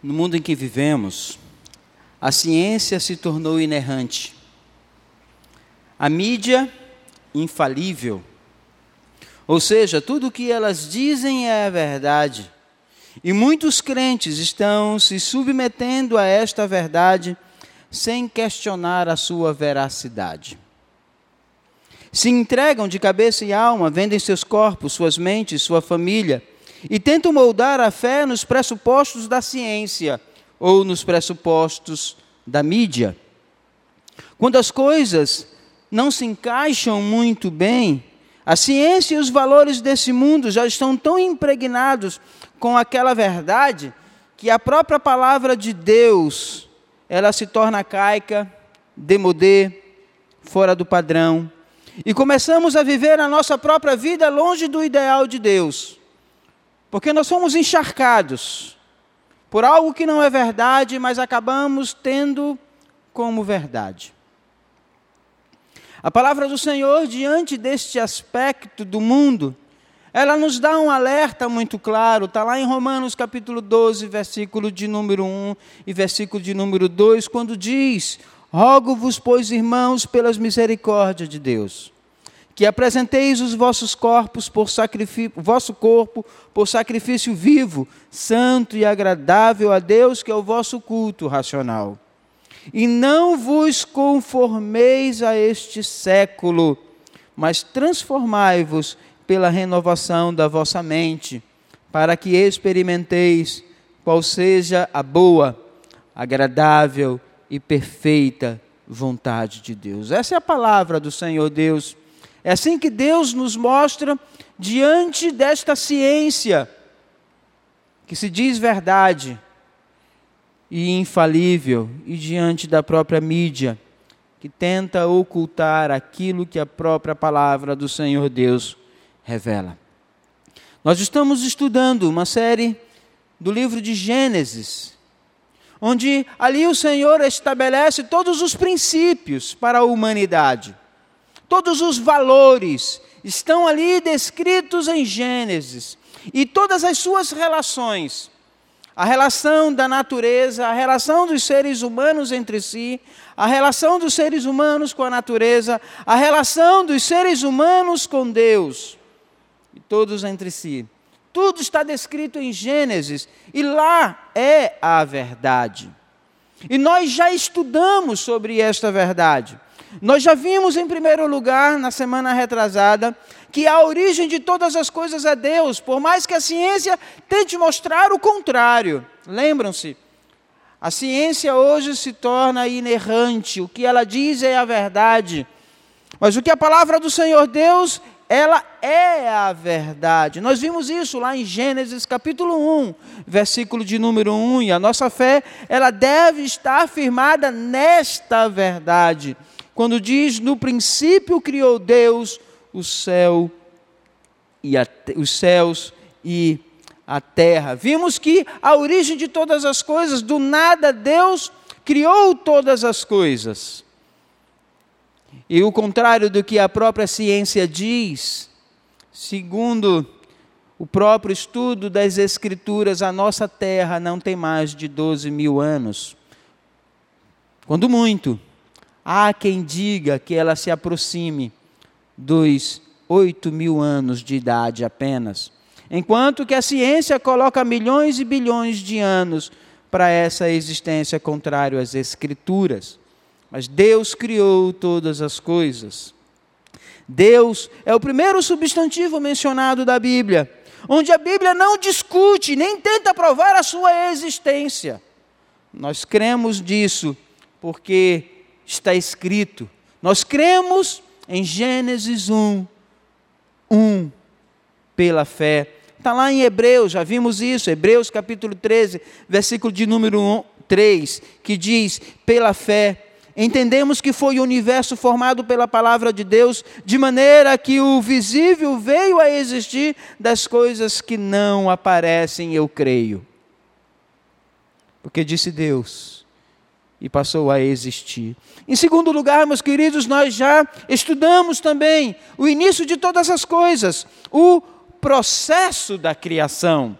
No mundo em que vivemos, a ciência se tornou inerrante. A mídia, infalível. Ou seja, tudo o que elas dizem é verdade. E muitos crentes estão se submetendo a esta verdade sem questionar a sua veracidade. Se entregam de cabeça e alma, vendem seus corpos, suas mentes, sua família e tentam moldar a fé nos pressupostos da ciência ou nos pressupostos da mídia. Quando as coisas não se encaixam muito bem, a ciência e os valores desse mundo já estão tão impregnados com aquela verdade que a própria palavra de Deus, ela se torna caica, demodê, fora do padrão. E começamos a viver a nossa própria vida longe do ideal de Deus. Porque nós somos encharcados por algo que não é verdade, mas acabamos tendo como verdade. A palavra do Senhor, diante deste aspecto do mundo, ela nos dá um alerta muito claro, está lá em Romanos capítulo 12, versículo de número 1 e versículo de número 2, quando diz: Rogo-vos, pois, irmãos, pelas misericórdias de Deus, que apresenteis os vossos corpos por sacrifício, vosso corpo por sacrifício vivo, santo e agradável a Deus, que é o vosso culto racional. E não vos conformeis a este século, mas transformai-vos pela renovação da vossa mente, para que experimenteis qual seja a boa, agradável e perfeita vontade de Deus. Essa é a palavra do Senhor Deus é assim que Deus nos mostra diante desta ciência, que se diz verdade e infalível, e diante da própria mídia, que tenta ocultar aquilo que a própria palavra do Senhor Deus revela. Nós estamos estudando uma série do livro de Gênesis, onde ali o Senhor estabelece todos os princípios para a humanidade. Todos os valores estão ali descritos em Gênesis. E todas as suas relações, a relação da natureza, a relação dos seres humanos entre si, a relação dos seres humanos com a natureza, a relação dos seres humanos com Deus, e todos entre si. Tudo está descrito em Gênesis, e lá é a verdade. E nós já estudamos sobre esta verdade. Nós já vimos em primeiro lugar, na semana retrasada, que a origem de todas as coisas é Deus, por mais que a ciência tente mostrar o contrário. Lembram-se? A ciência hoje se torna inerrante, o que ela diz é a verdade. Mas o que a palavra do Senhor Deus, ela é a verdade. Nós vimos isso lá em Gênesis capítulo 1, versículo de número 1, e a nossa fé, ela deve estar firmada nesta verdade quando diz: No princípio criou Deus o céu e a, os céus e a terra. Vimos que a origem de todas as coisas, do nada Deus criou todas as coisas. E o contrário do que a própria ciência diz, segundo o próprio estudo das Escrituras, a nossa terra não tem mais de 12 mil anos. Quando muito. Há quem diga que ela se aproxime dos oito mil anos de idade apenas, enquanto que a ciência coloca milhões e bilhões de anos para essa existência contrária às Escrituras. Mas Deus criou todas as coisas. Deus é o primeiro substantivo mencionado da Bíblia, onde a Bíblia não discute nem tenta provar a sua existência. Nós cremos disso porque está escrito. Nós cremos em Gênesis 1, 1, pela fé. Está lá em Hebreus, já vimos isso, Hebreus capítulo 13, versículo de número 1, 3, que diz: pela fé. Entendemos que foi o universo formado pela palavra de Deus, de maneira que o visível veio a existir das coisas que não aparecem, eu creio. Porque disse Deus: e passou a existir. Em segundo lugar, meus queridos, nós já estudamos também o início de todas as coisas, o processo da criação.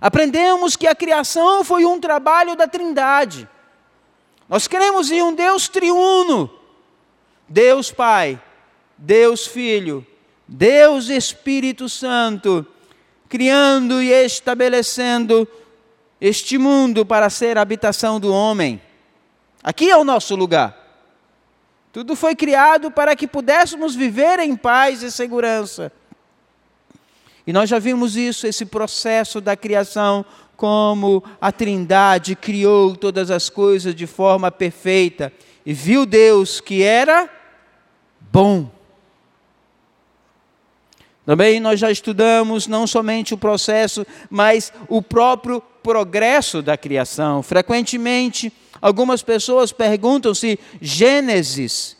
Aprendemos que a criação foi um trabalho da Trindade. Nós cremos em um Deus triuno: Deus Pai, Deus Filho, Deus Espírito Santo, criando e estabelecendo este mundo para ser a habitação do homem. Aqui é o nosso lugar. Tudo foi criado para que pudéssemos viver em paz e segurança. E nós já vimos isso, esse processo da criação, como a Trindade criou todas as coisas de forma perfeita. E viu Deus que era bom. Também nós já estudamos não somente o processo, mas o próprio progresso da criação. Frequentemente, algumas pessoas perguntam se Gênesis,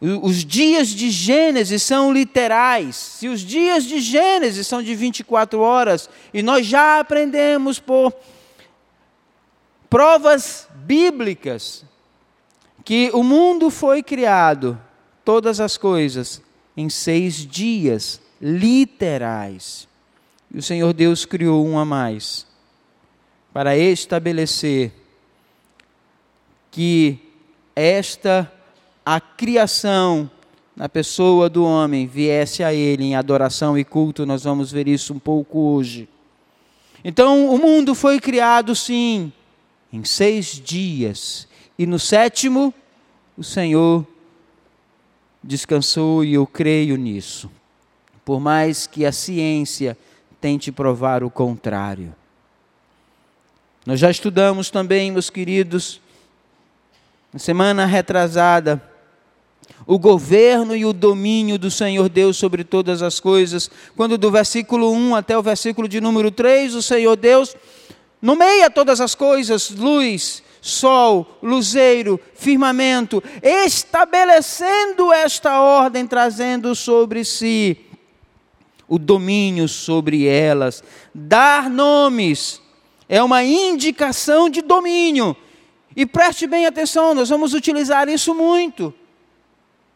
os dias de Gênesis são literais. Se os dias de Gênesis são de 24 horas, e nós já aprendemos por provas bíblicas que o mundo foi criado, todas as coisas, em seis dias literais. E o Senhor Deus criou um a mais para estabelecer que esta a criação na pessoa do homem viesse a ele em adoração e culto, nós vamos ver isso um pouco hoje. Então, o mundo foi criado, sim, em seis dias, e no sétimo, o Senhor descansou e eu creio nisso. Por mais que a ciência tente provar o contrário. Nós já estudamos também, meus queridos, na semana retrasada, o governo e o domínio do Senhor Deus sobre todas as coisas. Quando do versículo 1 até o versículo de número 3, o Senhor Deus nomeia todas as coisas, luz, sol, luzeiro, firmamento, estabelecendo esta ordem, trazendo sobre si o domínio sobre elas. Dar nomes é uma indicação de domínio. E preste bem atenção, nós vamos utilizar isso muito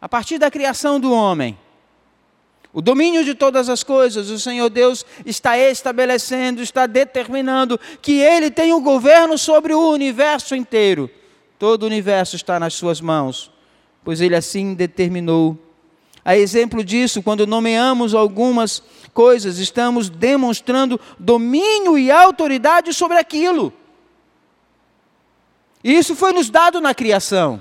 a partir da criação do homem. O domínio de todas as coisas, o Senhor Deus está estabelecendo, está determinando que Ele tem o governo sobre o universo inteiro. Todo o universo está nas Suas mãos, pois Ele assim determinou. A exemplo disso, quando nomeamos algumas coisas, estamos demonstrando domínio e autoridade sobre aquilo. E isso foi nos dado na criação.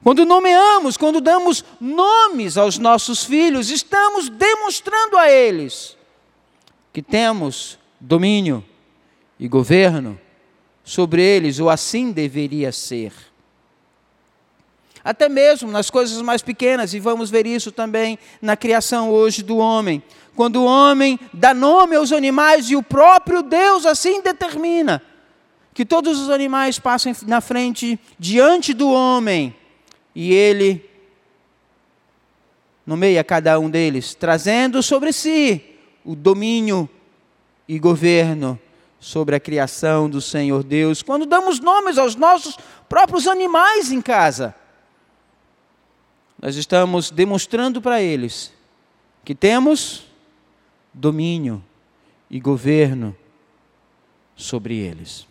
Quando nomeamos, quando damos nomes aos nossos filhos, estamos demonstrando a eles que temos domínio e governo sobre eles, ou assim deveria ser. Até mesmo nas coisas mais pequenas, e vamos ver isso também na criação hoje do homem. Quando o homem dá nome aos animais e o próprio Deus assim determina que todos os animais passem na frente, diante do homem, e ele nomeia cada um deles, trazendo sobre si o domínio e governo sobre a criação do Senhor Deus. Quando damos nomes aos nossos próprios animais em casa, nós estamos demonstrando para eles que temos domínio e governo sobre eles.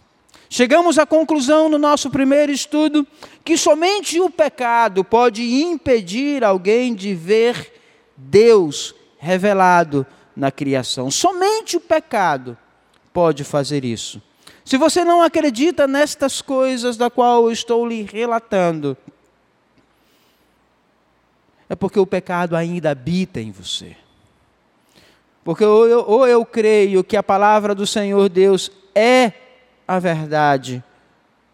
Chegamos à conclusão no nosso primeiro estudo que somente o pecado pode impedir alguém de ver Deus revelado na criação. Somente o pecado pode fazer isso. Se você não acredita nestas coisas da qual eu estou lhe relatando, é porque o pecado ainda habita em você. Porque ou eu, ou eu creio que a palavra do Senhor Deus é a verdade,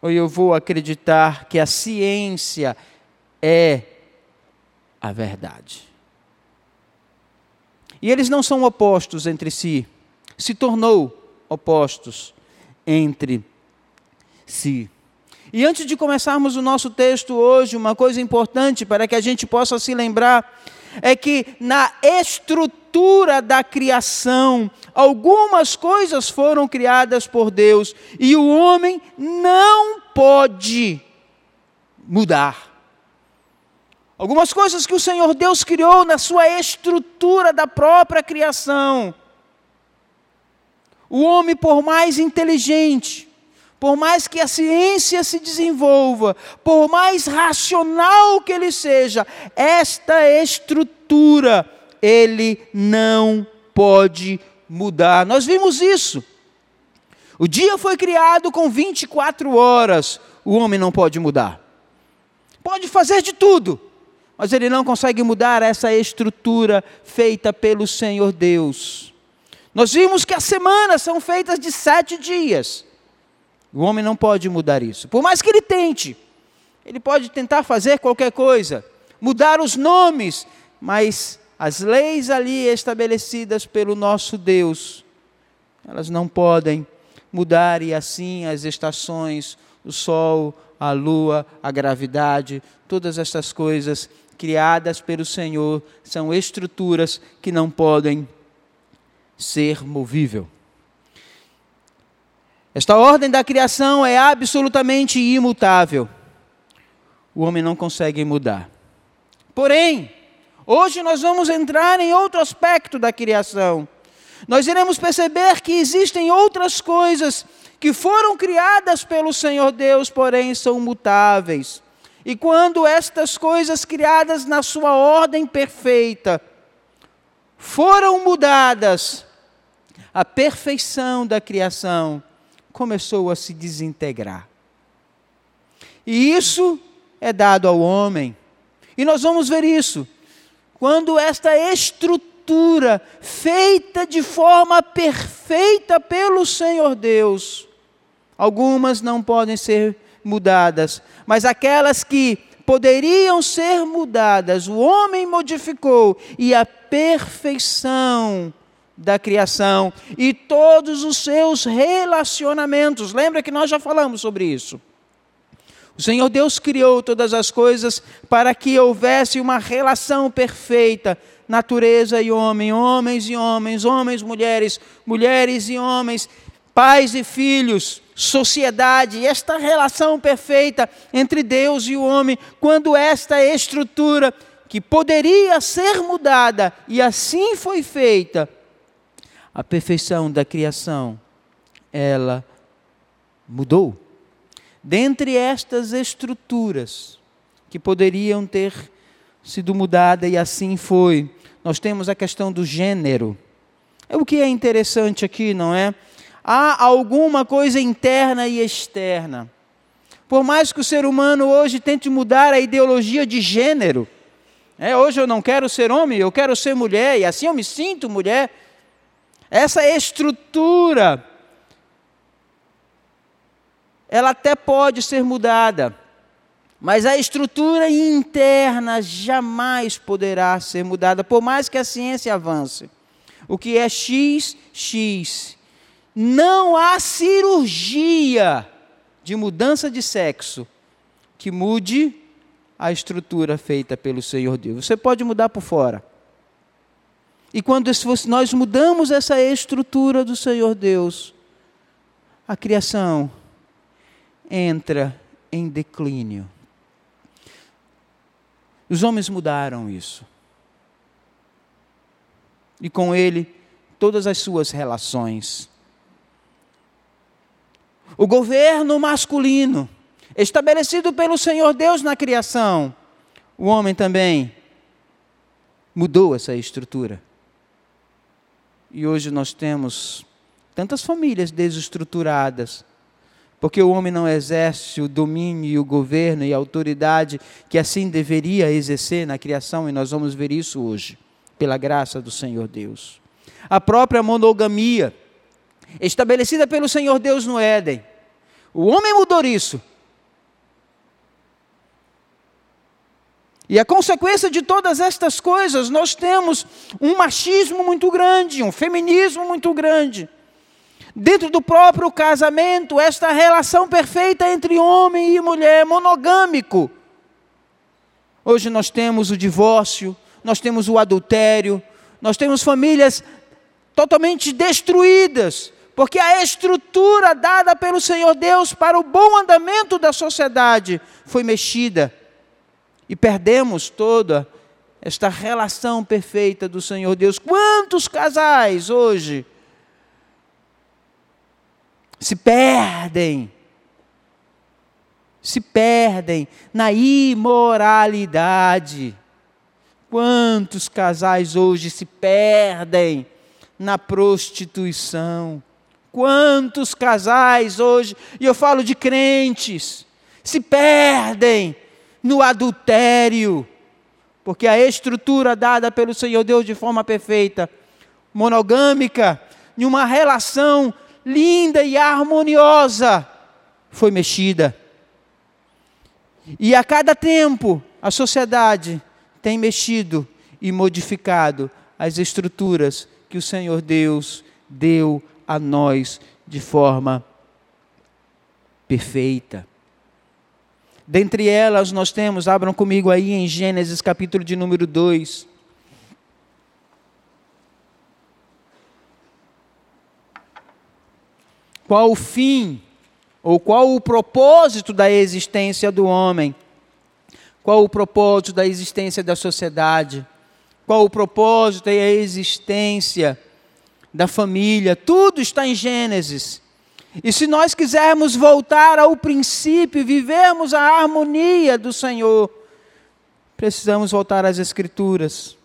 ou eu vou acreditar que a ciência é a verdade. E eles não são opostos entre si, se tornou opostos entre si. E antes de começarmos o nosso texto hoje, uma coisa importante para que a gente possa se lembrar é que na estrutura da criação, algumas coisas foram criadas por Deus e o homem não pode mudar. Algumas coisas que o Senhor Deus criou na sua estrutura da própria criação. O homem, por mais inteligente, por mais que a ciência se desenvolva, por mais racional que ele seja, esta estrutura ele não pode mudar. Nós vimos isso. O dia foi criado com 24 horas, o homem não pode mudar. Pode fazer de tudo, mas ele não consegue mudar essa estrutura feita pelo Senhor Deus. Nós vimos que as semanas são feitas de sete dias. O homem não pode mudar isso. Por mais que ele tente, ele pode tentar fazer qualquer coisa, mudar os nomes, mas as leis ali estabelecidas pelo nosso Deus, elas não podem mudar e assim as estações, o sol, a lua, a gravidade, todas essas coisas criadas pelo Senhor são estruturas que não podem ser movível. Esta ordem da criação é absolutamente imutável. O homem não consegue mudar. Porém, hoje nós vamos entrar em outro aspecto da criação. Nós iremos perceber que existem outras coisas que foram criadas pelo Senhor Deus, porém são mutáveis. E quando estas coisas criadas na sua ordem perfeita foram mudadas, a perfeição da criação começou a se desintegrar. E isso é dado ao homem. E nós vamos ver isso. Quando esta estrutura, feita de forma perfeita pelo Senhor Deus, algumas não podem ser mudadas, mas aquelas que poderiam ser mudadas, o homem modificou e a perfeição da criação e todos os seus relacionamentos. Lembra que nós já falamos sobre isso? O Senhor Deus criou todas as coisas para que houvesse uma relação perfeita, natureza e homem, homens e homens, homens, mulheres, mulheres e homens, pais e filhos, sociedade, esta relação perfeita entre Deus e o homem, quando esta estrutura que poderia ser mudada e assim foi feita, a perfeição da criação, ela mudou. Dentre estas estruturas que poderiam ter sido mudadas e assim foi, nós temos a questão do gênero. É o que é interessante aqui, não é? há alguma coisa interna e externa. Por mais que o ser humano hoje tente mudar a ideologia de gênero, é, hoje eu não quero ser homem, eu quero ser mulher, e assim eu me sinto mulher. Essa estrutura, ela até pode ser mudada, mas a estrutura interna jamais poderá ser mudada, por mais que a ciência avance. O que é X, X não há cirurgia de mudança de sexo que mude a estrutura feita pelo Senhor Deus. Você pode mudar por fora. E quando nós mudamos essa estrutura do Senhor Deus, a criação entra em declínio. Os homens mudaram isso. E com ele, todas as suas relações. O governo masculino, estabelecido pelo Senhor Deus na criação, o homem também mudou essa estrutura. E hoje nós temos tantas famílias desestruturadas, porque o homem não exerce o domínio e o governo e a autoridade que assim deveria exercer na criação, e nós vamos ver isso hoje, pela graça do Senhor Deus. A própria monogamia estabelecida pelo Senhor Deus no Éden. O homem mudou isso. E a consequência de todas estas coisas, nós temos um machismo muito grande, um feminismo muito grande. Dentro do próprio casamento, esta relação perfeita entre homem e mulher, monogâmico. Hoje nós temos o divórcio, nós temos o adultério, nós temos famílias totalmente destruídas porque a estrutura dada pelo Senhor Deus para o bom andamento da sociedade foi mexida. E perdemos toda esta relação perfeita do Senhor Deus. Quantos casais hoje se perdem. Se perdem na imoralidade. Quantos casais hoje se perdem na prostituição? Quantos casais hoje, e eu falo de crentes, se perdem no adultério, porque a estrutura dada pelo Senhor Deus de forma perfeita, monogâmica, em uma relação linda e harmoniosa, foi mexida. E a cada tempo, a sociedade tem mexido e modificado as estruturas que o Senhor Deus deu a nós de forma perfeita. Dentre elas, nós temos, abram comigo aí em Gênesis capítulo de número 2. Qual o fim, ou qual o propósito da existência do homem? Qual o propósito da existência da sociedade? Qual o propósito e a existência da família, tudo está em Gênesis. E se nós quisermos voltar ao princípio, vivermos a harmonia do Senhor, precisamos voltar às Escrituras.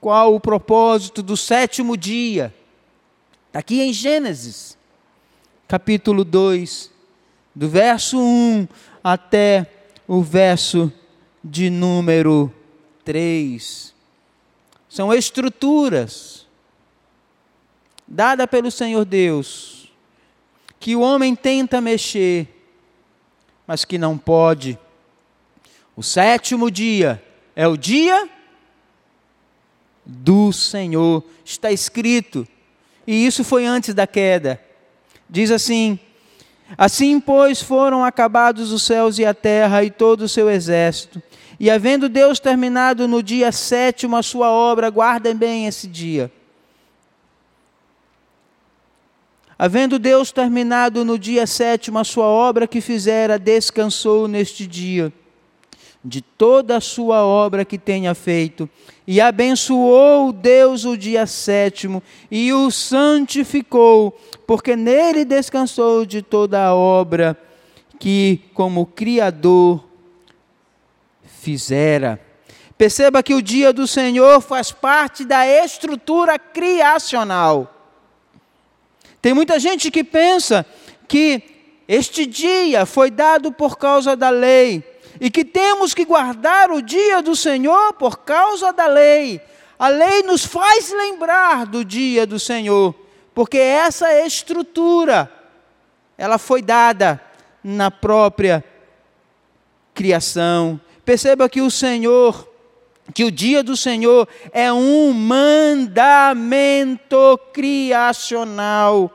Qual o propósito do sétimo dia? Está aqui em Gênesis, capítulo 2, do verso 1 até o verso de número 3. São estruturas dada pelo Senhor Deus, que o homem tenta mexer, mas que não pode. O sétimo dia é o dia do Senhor, está escrito, e isso foi antes da queda. Diz assim: Assim, pois, foram acabados os céus e a terra e todo o seu exército. E havendo Deus terminado no dia sétimo a sua obra, guardem bem esse dia Havendo Deus terminado no dia sétimo a sua obra que fizera, descansou neste dia de toda a sua obra que tenha feito, e abençoou Deus o dia sétimo, e o santificou, porque nele descansou de toda a obra que, como Criador, fizera. Perceba que o dia do Senhor faz parte da estrutura criacional. Tem muita gente que pensa que este dia foi dado por causa da lei e que temos que guardar o dia do Senhor por causa da lei. A lei nos faz lembrar do dia do Senhor, porque essa estrutura ela foi dada na própria criação. Perceba que o Senhor que o dia do Senhor é um mandamento criacional.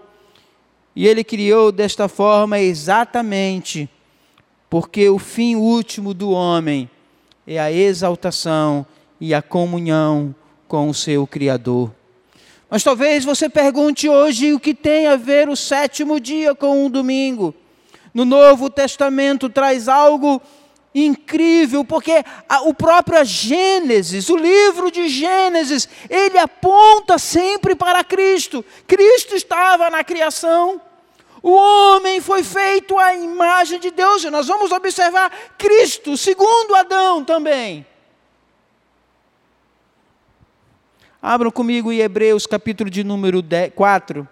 E ele criou desta forma exatamente porque o fim último do homem é a exaltação e a comunhão com o seu Criador. Mas talvez você pergunte hoje o que tem a ver o sétimo dia com o domingo. No Novo Testamento traz algo incrível, porque a, o próprio Gênesis, o livro de Gênesis, ele aponta sempre para Cristo. Cristo estava na criação. O homem foi feito à imagem de Deus, e nós vamos observar Cristo, segundo Adão também. Abram comigo em Hebreus, capítulo de número 4.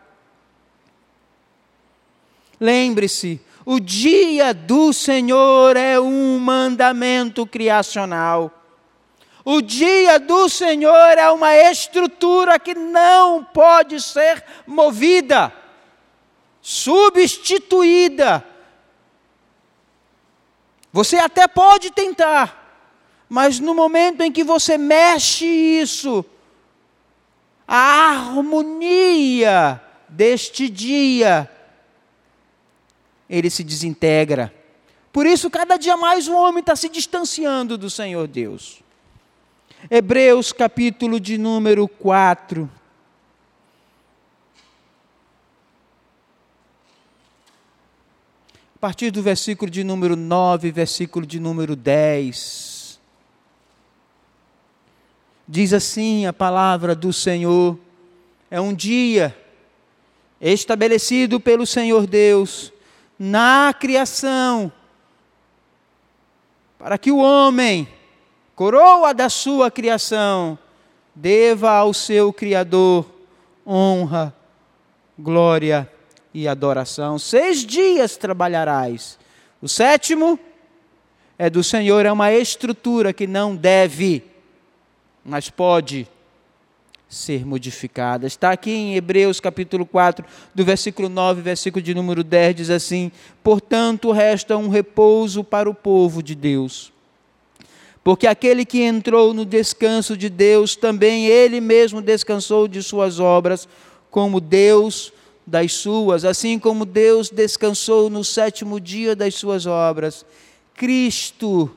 Lembre-se, o dia do Senhor é um mandamento criacional. O dia do Senhor é uma estrutura que não pode ser movida, substituída. Você até pode tentar, mas no momento em que você mexe isso, a harmonia deste dia ele se desintegra. Por isso, cada dia mais o homem está se distanciando do Senhor Deus. Hebreus capítulo de número 4. A partir do versículo de número 9, versículo de número 10. Diz assim a palavra do Senhor: é um dia estabelecido pelo Senhor Deus na criação, para que o homem, coroa da sua criação, deva ao seu Criador honra, glória e adoração. Seis dias trabalharás. O sétimo é do Senhor, é uma estrutura que não deve, mas pode ser modificada. Está aqui em Hebreus capítulo 4, do versículo 9, versículo de número 10, diz assim: Portanto, resta um repouso para o povo de Deus. Porque aquele que entrou no descanso de Deus, também ele mesmo descansou de suas obras, como Deus das suas, assim como Deus descansou no sétimo dia das suas obras. Cristo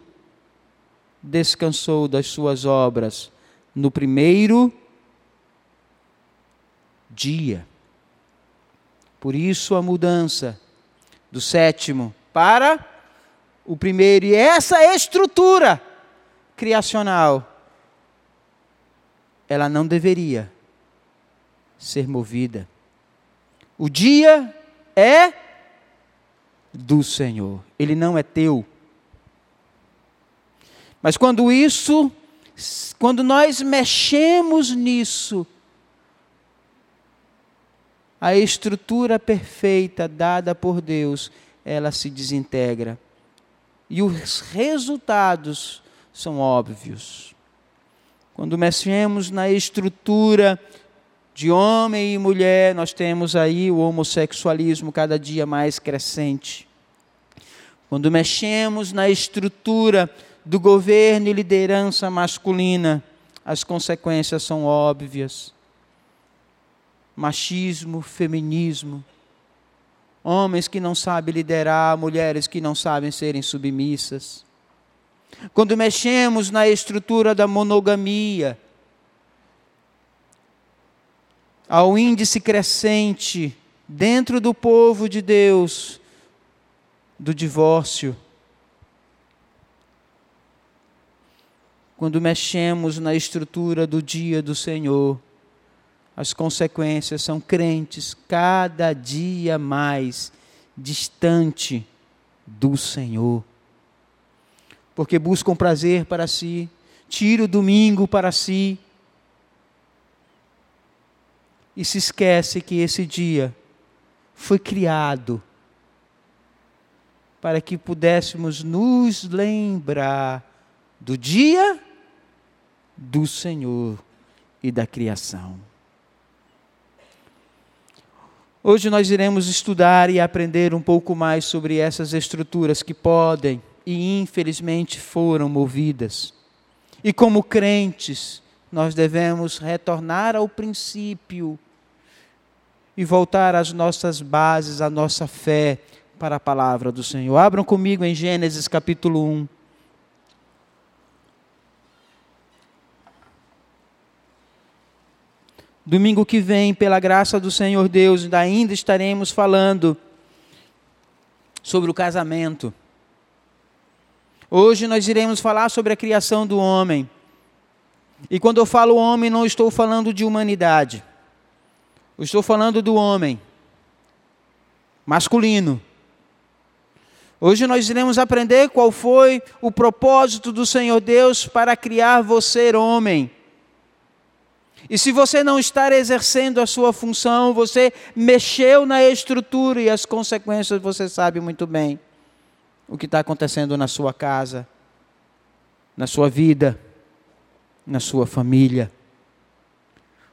descansou das suas obras no primeiro dia dia. Por isso a mudança do sétimo para o primeiro. E essa estrutura criacional, ela não deveria ser movida. O dia é do Senhor, ele não é teu. Mas quando isso, quando nós mexemos nisso, a estrutura perfeita dada por Deus, ela se desintegra. E os resultados são óbvios. Quando mexemos na estrutura de homem e mulher, nós temos aí o homossexualismo cada dia mais crescente. Quando mexemos na estrutura do governo e liderança masculina, as consequências são óbvias machismo, feminismo, homens que não sabem liderar, mulheres que não sabem serem submissas. Quando mexemos na estrutura da monogamia, ao índice crescente dentro do povo de Deus do divórcio, quando mexemos na estrutura do dia do Senhor, as consequências são crentes cada dia mais distante do Senhor. Porque buscam prazer para si, tiram o domingo para si e se esquece que esse dia foi criado para que pudéssemos nos lembrar do dia do Senhor e da criação. Hoje nós iremos estudar e aprender um pouco mais sobre essas estruturas que podem e infelizmente foram movidas. E como crentes, nós devemos retornar ao princípio e voltar às nossas bases, à nossa fé para a palavra do Senhor. Abram comigo em Gênesis capítulo 1. Domingo que vem, pela graça do Senhor Deus, ainda estaremos falando sobre o casamento. Hoje nós iremos falar sobre a criação do homem. E quando eu falo homem, não estou falando de humanidade. Estou falando do homem masculino. Hoje nós iremos aprender qual foi o propósito do Senhor Deus para criar você homem. E se você não estar exercendo a sua função, você mexeu na estrutura e as consequências você sabe muito bem. O que está acontecendo na sua casa, na sua vida, na sua família.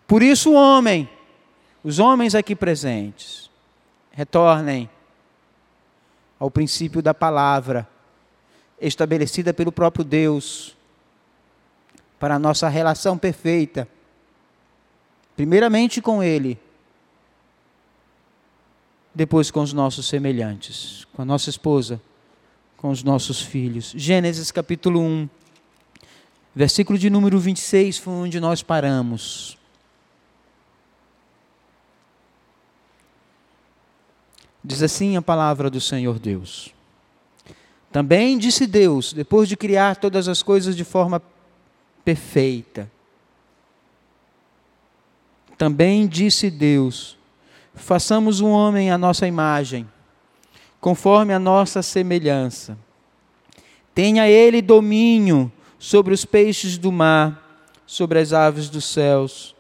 Por isso, o homem, os homens aqui presentes, retornem ao princípio da palavra, estabelecida pelo próprio Deus, para a nossa relação perfeita Primeiramente com Ele, depois com os nossos semelhantes, com a nossa esposa, com os nossos filhos. Gênesis capítulo 1, versículo de número 26 foi onde nós paramos. Diz assim a palavra do Senhor Deus. Também disse Deus, depois de criar todas as coisas de forma perfeita, também disse Deus: façamos um homem à nossa imagem, conforme a nossa semelhança. Tenha ele domínio sobre os peixes do mar, sobre as aves dos céus,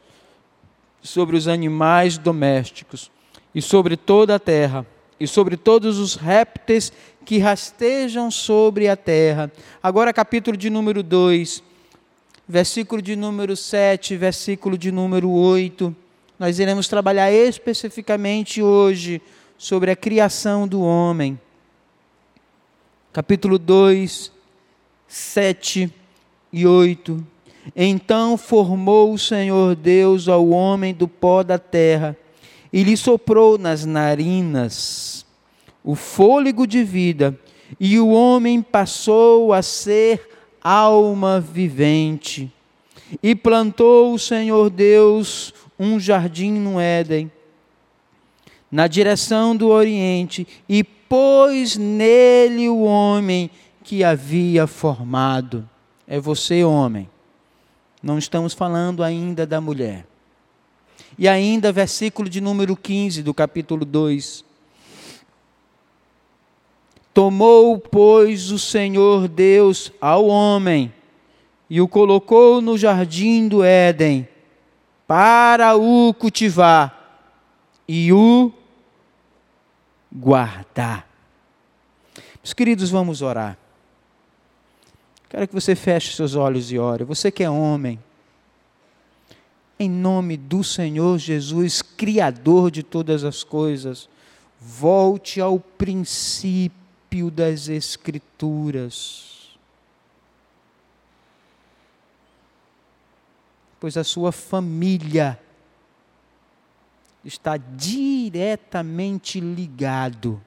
sobre os animais domésticos e sobre toda a terra, e sobre todos os répteis que rastejam sobre a terra. Agora, capítulo de número 2, versículo de número 7, versículo de número 8. Nós iremos trabalhar especificamente hoje sobre a criação do homem. Capítulo 2, 7 e 8. Então formou o Senhor Deus ao homem do pó da terra e lhe soprou nas narinas o fôlego de vida, e o homem passou a ser alma vivente. E plantou o Senhor Deus um jardim no Éden, na direção do Oriente, e pôs nele o homem que havia formado. É você, homem. Não estamos falando ainda da mulher. E ainda, versículo de número 15 do capítulo 2. Tomou, pois, o Senhor Deus ao homem e o colocou no jardim do Éden para o cultivar e o guardar. Meus queridos, vamos orar. Quero que você feche seus olhos e ore. Você que é homem, em nome do Senhor Jesus, Criador de todas as coisas, volte ao princípio das Escrituras. Pois a sua família está diretamente ligado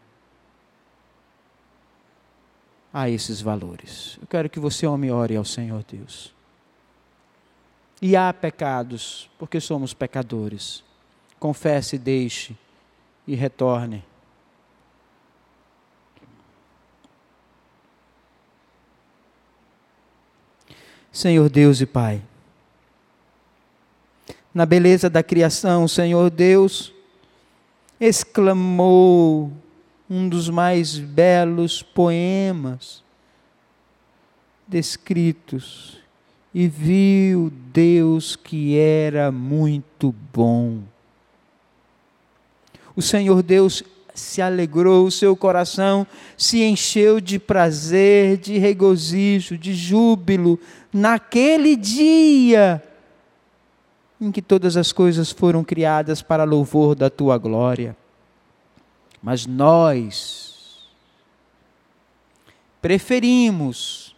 a esses valores. Eu quero que você, homem, ore ao Senhor Deus. E há pecados, porque somos pecadores. Confesse, deixe e retorne. Senhor Deus e Pai, na beleza da criação, o Senhor Deus exclamou um dos mais belos poemas descritos e viu Deus que era muito bom. O Senhor Deus se alegrou, o seu coração se encheu de prazer, de regozijo, de júbilo, naquele dia em que todas as coisas foram criadas para louvor da tua glória. Mas nós preferimos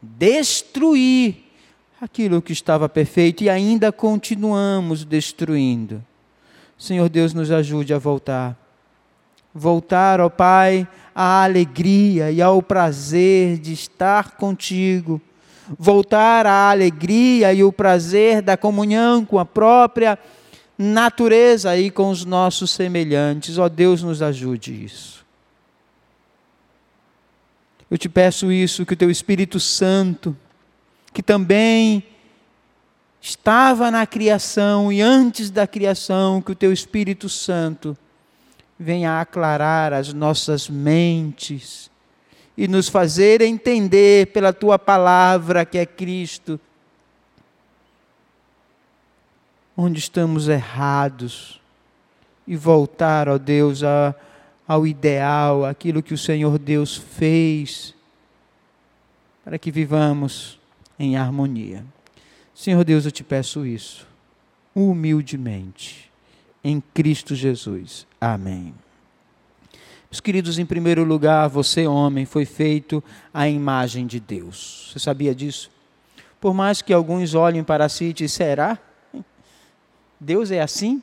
destruir aquilo que estava perfeito e ainda continuamos destruindo. Senhor Deus, nos ajude a voltar. Voltar, ó Pai, à alegria e ao prazer de estar contigo. Voltar à alegria e o prazer da comunhão com a própria natureza e com os nossos semelhantes. Ó Deus, nos ajude isso. Eu te peço isso, que o teu Espírito Santo, que também estava na criação e antes da criação, que o teu Espírito Santo venha aclarar as nossas mentes e nos fazer entender pela tua palavra que é Cristo onde estamos errados e voltar, ó Deus, a ao ideal, aquilo que o Senhor Deus fez, para que vivamos em harmonia. Senhor Deus, eu te peço isso, humildemente, em Cristo Jesus. Amém. Meus queridos, em primeiro lugar, você, homem, foi feito à imagem de Deus. Você sabia disso? Por mais que alguns olhem para si e dizem, será? Deus é assim?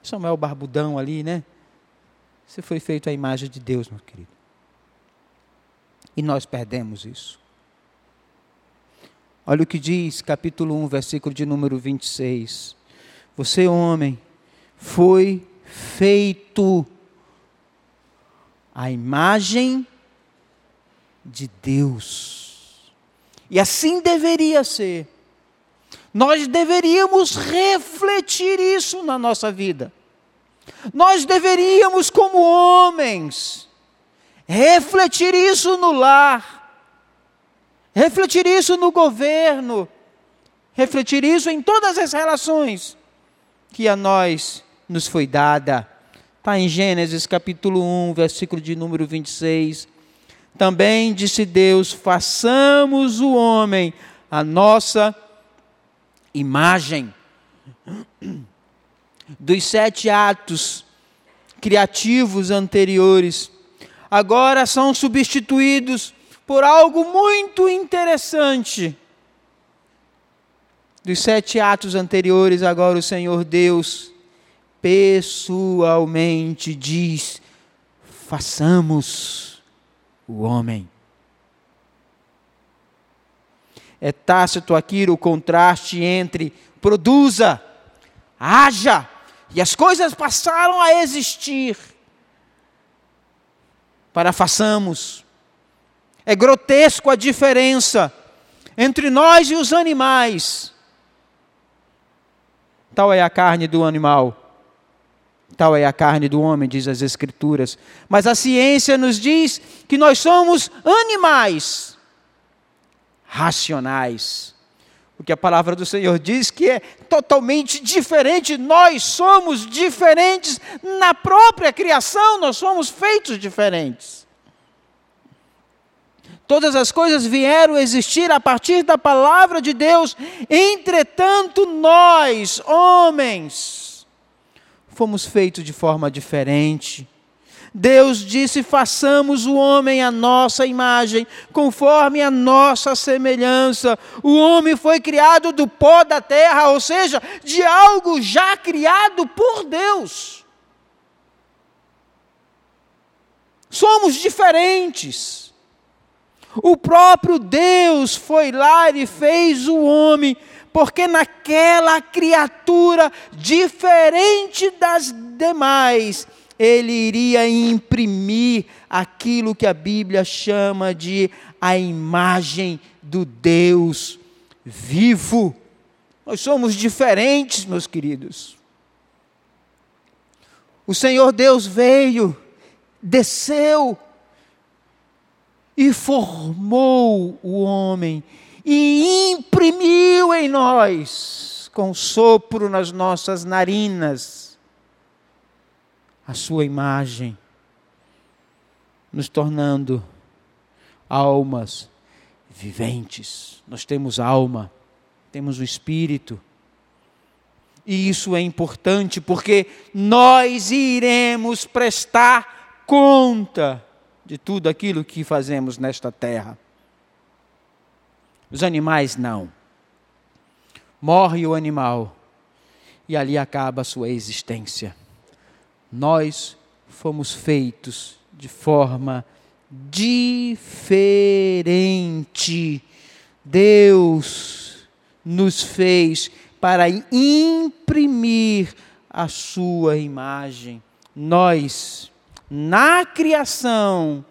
Samuel Barbudão ali, né? Você foi feito à imagem de Deus, meu querido. E nós perdemos isso. Olha o que diz, capítulo 1, versículo de número 26. Você, homem, foi feito à imagem de Deus. E assim deveria ser. Nós deveríamos refletir isso na nossa vida Nós deveríamos, como homens, refletir isso no lar, refletir isso no governo, refletir isso em todas as relações que a nós nos foi dada. Está em Gênesis capítulo 1, versículo de número 26. Também disse Deus: façamos o homem a nossa imagem. Dos sete atos criativos anteriores, agora são substituídos por algo muito interessante. Dos sete atos anteriores, agora o Senhor Deus pessoalmente diz: façamos o homem. É tácito aqui o contraste entre produza, haja, e as coisas passaram a existir para façamos. É grotesco a diferença entre nós e os animais. Tal é a carne do animal Tal é a carne do homem, diz as Escrituras. Mas a ciência nos diz que nós somos animais racionais. O que a palavra do Senhor diz que é totalmente diferente. Nós somos diferentes na própria criação, nós somos feitos diferentes. Todas as coisas vieram existir a partir da palavra de Deus, entretanto, nós, homens, fomos feitos de forma diferente. Deus disse: façamos o homem à nossa imagem, conforme a nossa semelhança. O homem foi criado do pó da terra, ou seja, de algo já criado por Deus. Somos diferentes. O próprio Deus foi lá e fez o homem porque naquela criatura diferente das demais, ele iria imprimir aquilo que a Bíblia chama de a imagem do Deus vivo. Nós somos diferentes, meus queridos. O Senhor Deus veio, desceu e formou o homem e imprimiu em nós, com sopro nas nossas narinas, a sua imagem, nos tornando almas viventes. Nós temos alma, temos o espírito. E isso é importante porque nós iremos prestar conta de tudo aquilo que fazemos nesta terra. Os animais não. Morre o animal e ali acaba a sua existência. Nós fomos feitos de forma diferente. Deus nos fez para imprimir a sua imagem. Nós, na criação,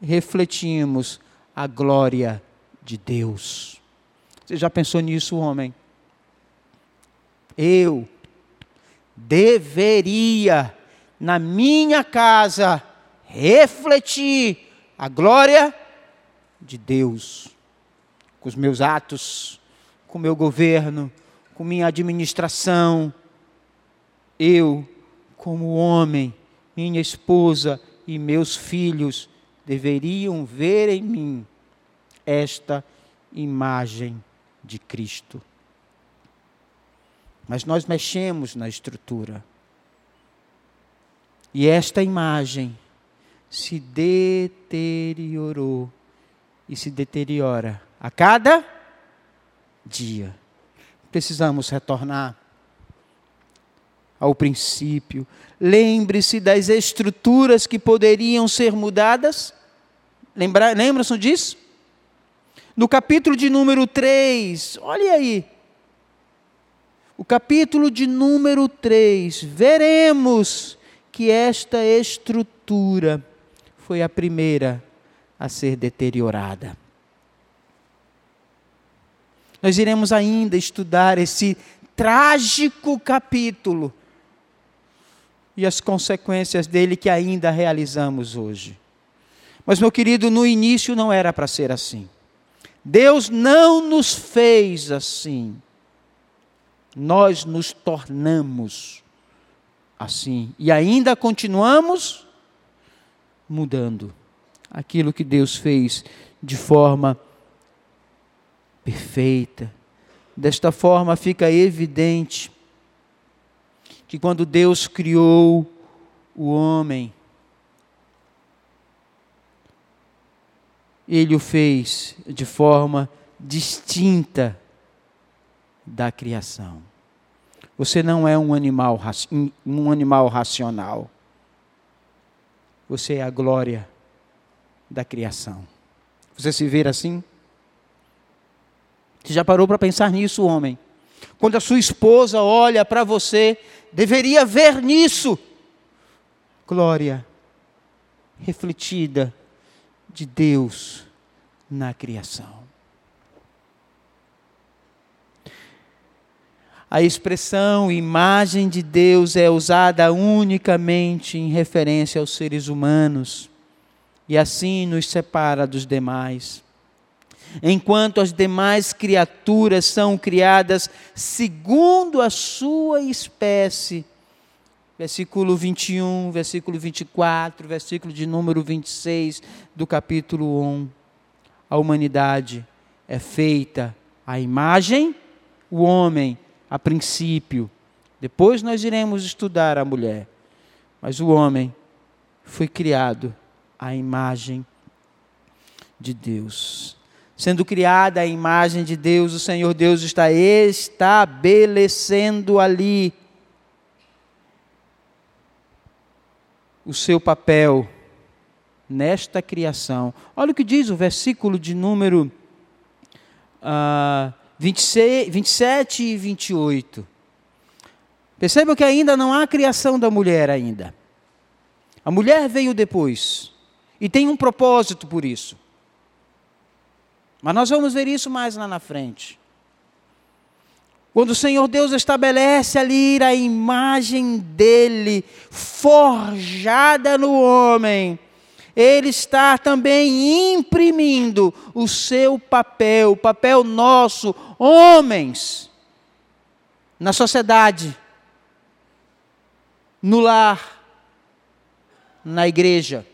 refletimos a glória de Deus. Você já pensou nisso, homem? Eu deveria, na minha casa, refletir a glória de Deus, com os meus atos, com o meu governo, com minha administração. Eu, como homem, minha esposa e meus filhos deveriam ver em mim esta imagem de Cristo. Mas nós mexemos na estrutura. E esta imagem se deteriorou e se deteriora a cada dia. Precisamos retornar ao princípio. Lembre-se das estruturas que poderiam ser mudadas. Lembra-se disso? No capítulo de número 3, olhe aí. O capítulo de número 3, veremos que esta estrutura foi a primeira a ser deteriorada. Nós iremos ainda estudar esse trágico capítulo, e as consequências dele que ainda realizamos hoje. Mas, meu querido, no início não era para ser assim. Deus não nos fez assim. Nós nos tornamos assim. E ainda continuamos mudando aquilo que Deus fez de forma perfeita. Desta forma fica evidente que quando Deus criou o homem, ele o fez de forma distinta da criação. Você não é um animal, um animal racional. Você é a glória da criação. Você se vê assim? Você já parou para pensar nisso, homem? Quando a sua esposa olha para você, deveria ver nisso glória refletida de Deus na criação. A expressão imagem de Deus é usada unicamente em referência aos seres humanos e assim nos separa dos demais. Enquanto as demais criaturas são criadas segundo a sua espécie, versículo 21, versículo 24, versículo de número 26 do capítulo 1. A humanidade é feita à imagem, o homem a princípio. Depois nós iremos estudar a mulher. Mas o homem foi criado à imagem de Deus. Sendo criada à imagem de Deus, o Senhor Deus está estabelecendo ali o seu papel nesta criação. Olha o que diz o versículo de número uh, 26, 27 e 28. Perceba que ainda não há criação da mulher ainda. A mulher veio depois e tem um propósito por isso. Mas nós vamos ver isso mais lá na frente. Quando o Senhor Deus estabelece ali a imagem dele, forjada no homem, ele está também imprimindo o seu papel, o papel nosso, homens, na sociedade, no lar, na igreja.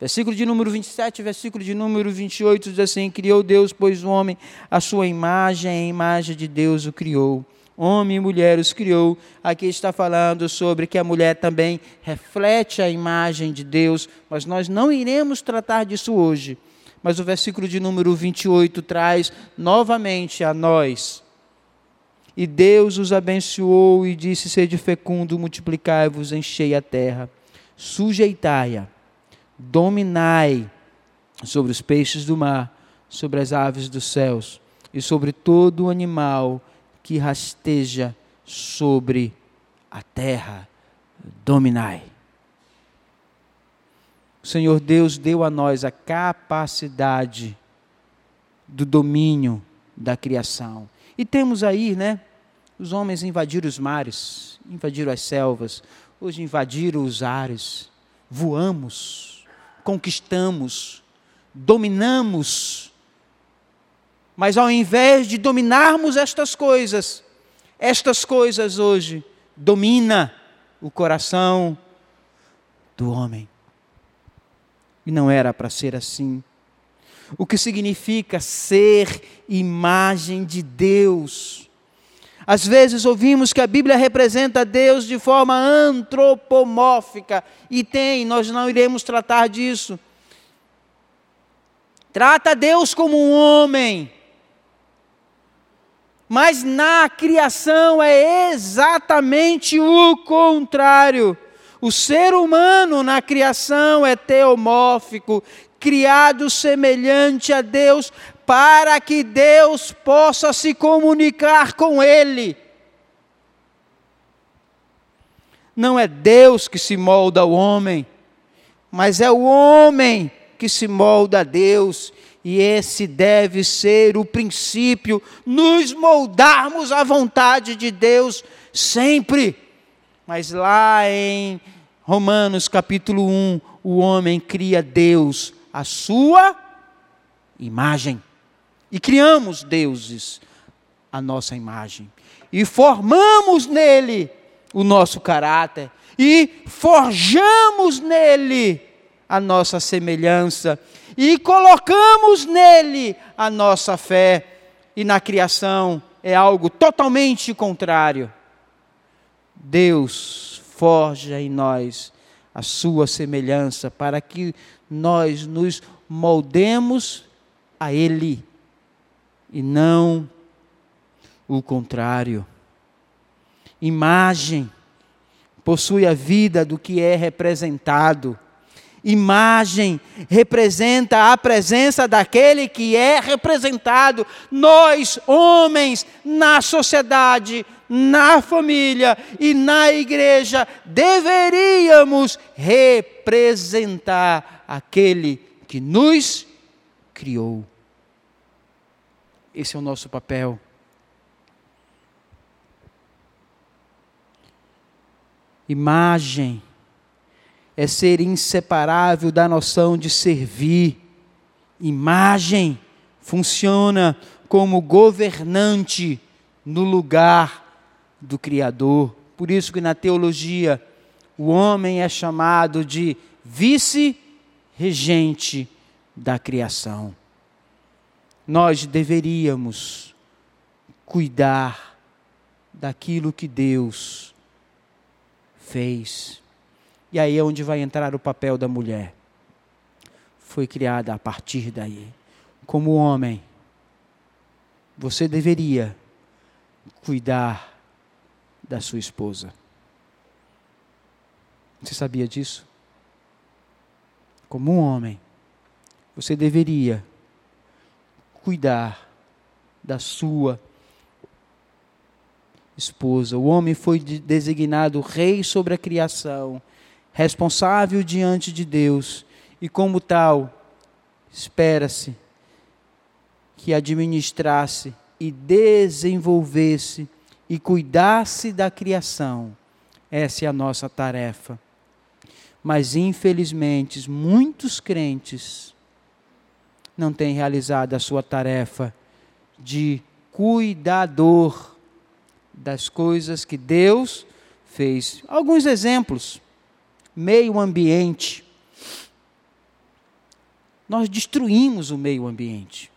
Versículo de número 27, versículo de número 28 diz assim: Criou Deus, pois o homem, a sua imagem, a imagem de Deus o criou. Homem e mulher os criou. Aqui está falando sobre que a mulher também reflete a imagem de Deus, mas nós não iremos tratar disso hoje. Mas o versículo de número 28 traz novamente a nós. E Deus os abençoou e disse: Sede fecundo, multiplicai-vos, enchei a terra, sujeitai-a dominai sobre os peixes do mar, sobre as aves dos céus e sobre todo animal que rasteja sobre a terra. Dominai. O Senhor Deus deu a nós a capacidade do domínio da criação. E temos aí, né? Os homens invadiram os mares, invadiram as selvas, hoje invadiram os ares, voamos conquistamos, dominamos. Mas ao invés de dominarmos estas coisas, estas coisas hoje domina o coração do homem. E não era para ser assim. O que significa ser imagem de Deus? Às vezes ouvimos que a Bíblia representa Deus de forma antropomórfica, e tem, nós não iremos tratar disso. Trata Deus como um homem. Mas na criação é exatamente o contrário. O ser humano na criação é teomórfico, criado semelhante a Deus, para que Deus possa se comunicar com ele. Não é Deus que se molda ao homem, mas é o homem que se molda a Deus, e esse deve ser o princípio, nos moldarmos à vontade de Deus sempre. Mas lá em Romanos capítulo 1, o homem cria Deus, a sua imagem. E criamos deuses, a nossa imagem. E formamos nele o nosso caráter. E forjamos nele a nossa semelhança. E colocamos nele a nossa fé. E na criação é algo totalmente contrário. Deus forja em nós a sua semelhança para que nós nos moldemos a Ele e não o contrário. Imagem possui a vida do que é representado. Imagem representa a presença daquele que é representado. Nós, homens, na sociedade, na família e na igreja, deveríamos representar aquele que nos criou. Esse é o nosso papel. Imagem é ser inseparável da noção de servir. Imagem funciona como governante no lugar do Criador. Por isso que na teologia o homem é chamado de vice-regente da criação. Nós deveríamos cuidar daquilo que Deus fez. E aí é onde vai entrar o papel da mulher. Foi criada a partir daí. Como homem, você deveria cuidar da sua esposa. Você sabia disso? Como um homem, você deveria cuidar da sua esposa. O homem foi designado rei sobre a criação, responsável diante de Deus, e como tal, espera-se que administrasse e desenvolvesse e cuidasse da criação. Essa é a nossa tarefa. Mas, infelizmente, muitos crentes não têm realizado a sua tarefa de cuidador das coisas que Deus fez. Alguns exemplos. Meio ambiente. Nós destruímos o meio ambiente.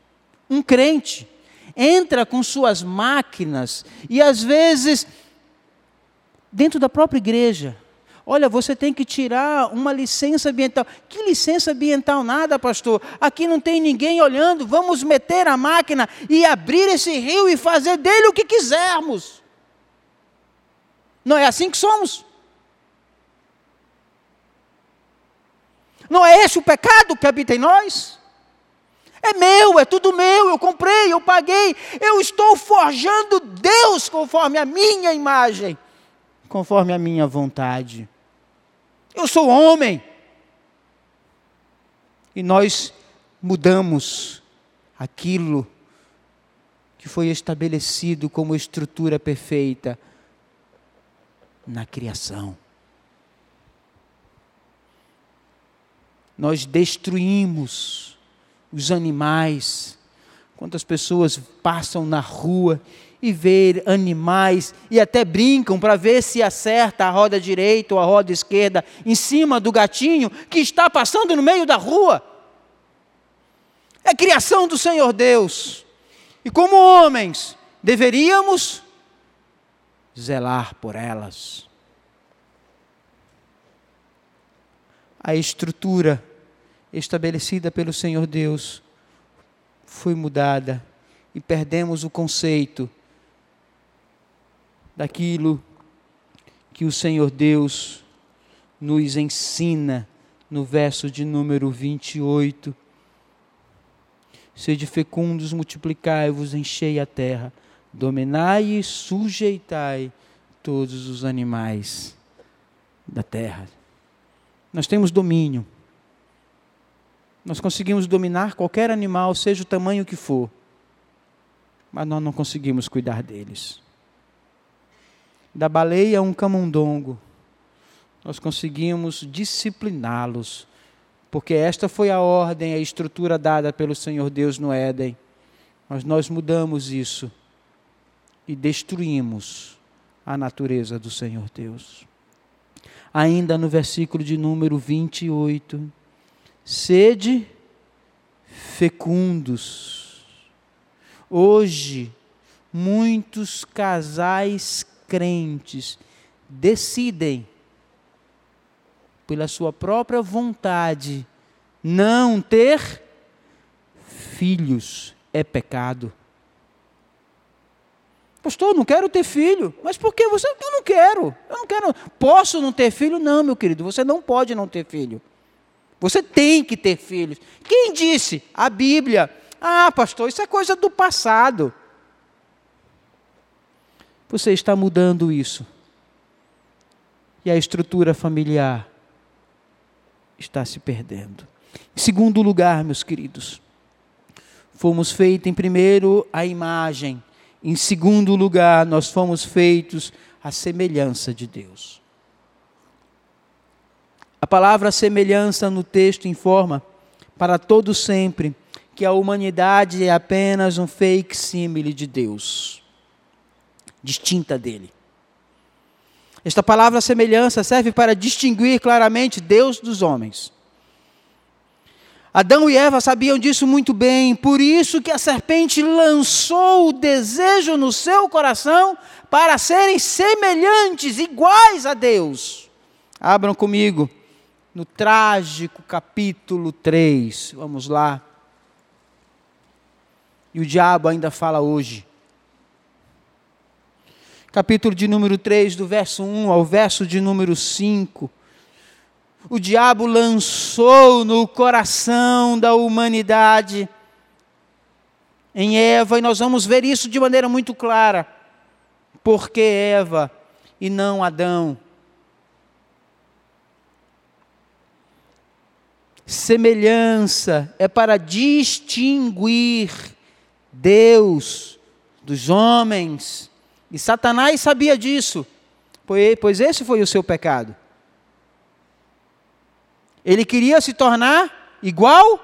Um crente entra com suas máquinas e às vezes dentro da própria igreja. Olha, você tem que tirar uma licença ambiental. Que licença ambiental nada, pastor? Aqui não tem ninguém olhando. Vamos meter a máquina e abrir esse rio e fazer dele o que quisermos. Não é assim que somos? Não é esse o pecado que habita em nós? É meu, é tudo meu, eu comprei, eu paguei, eu estou forjando Deus conforme a minha imagem, conforme a minha vontade. Eu sou homem. E nós mudamos aquilo que foi estabelecido como estrutura perfeita na criação. Nós destruímos os animais. Quantas pessoas passam na rua e ver animais e até brincam para ver se acerta a roda direita ou a roda esquerda em cima do gatinho que está passando no meio da rua. É criação do Senhor Deus. E como homens, deveríamos zelar por elas. A estrutura estabelecida pelo Senhor Deus foi mudada e perdemos o conceito daquilo que o Senhor Deus nos ensina no verso de número 28. Sede fecundos, multiplicai-vos, enchei a terra, dominai e sujeitai todos os animais da terra. Nós temos domínio. Nós conseguimos dominar qualquer animal, seja o tamanho que for, mas nós não conseguimos cuidar deles. Da baleia a um camundongo, nós conseguimos discipliná-los, porque esta foi a ordem, a estrutura dada pelo Senhor Deus no Éden. Mas nós mudamos isso e destruímos a natureza do Senhor Deus. Ainda no versículo de número 28, sede fecundos. Hoje, muitos casais crentes decidem, pela sua própria vontade, não ter filhos. É pecado. Pastor, não quero ter filho. Mas por que você? Eu não quero. Eu não quero. Posso não ter filho? Não, meu querido. Você não pode não ter filho. Você tem que ter filhos. Quem disse? A Bíblia. Ah, pastor, isso é coisa do passado. Você está mudando isso. E a estrutura familiar está se perdendo. Em segundo lugar, meus queridos, fomos feitos em primeiro a imagem em segundo lugar, nós fomos feitos à semelhança de Deus. A palavra semelhança no texto informa para todo sempre que a humanidade é apenas um fake símile de Deus, distinta dele. Esta palavra semelhança serve para distinguir claramente Deus dos homens. Adão e Eva sabiam disso muito bem, por isso que a serpente lançou o desejo no seu coração para serem semelhantes, iguais a Deus. Abram comigo no trágico capítulo 3. Vamos lá. E o diabo ainda fala hoje. Capítulo de número 3, do verso 1 ao verso de número 5 o diabo lançou no coração da humanidade em Eva, e nós vamos ver isso de maneira muito clara. Por que Eva e não Adão? Semelhança é para distinguir Deus dos homens. E Satanás sabia disso, pois esse foi o seu pecado. Ele queria se tornar igual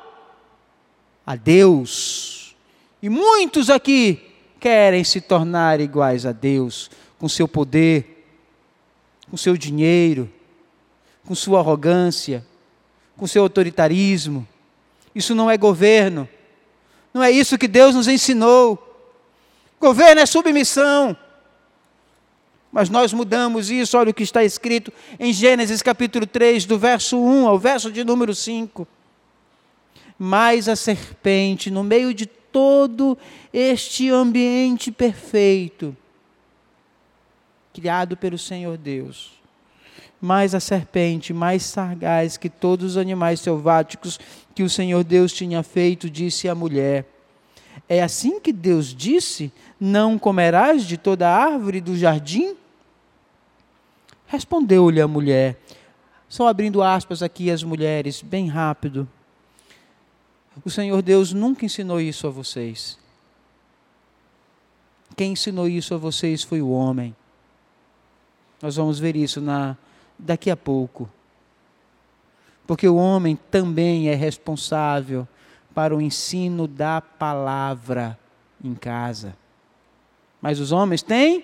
a Deus. E muitos aqui querem se tornar iguais a Deus, com seu poder, com seu dinheiro, com sua arrogância, com seu autoritarismo. Isso não é governo. Não é isso que Deus nos ensinou. Governo é submissão. Mas nós mudamos isso, olha o que está escrito em Gênesis capítulo 3, do verso 1 ao verso de número 5. Mas a serpente, no meio de todo este ambiente perfeito, criado pelo Senhor Deus, mais a serpente, mais sagaz que todos os animais selváticos que o Senhor Deus tinha feito, disse à mulher: É assim que Deus disse: Não comerás de toda árvore do jardim? Respondeu-lhe a mulher, só abrindo aspas aqui as mulheres, bem rápido. O Senhor Deus nunca ensinou isso a vocês. Quem ensinou isso a vocês foi o homem. Nós vamos ver isso na, daqui a pouco. Porque o homem também é responsável para o ensino da palavra em casa. Mas os homens têm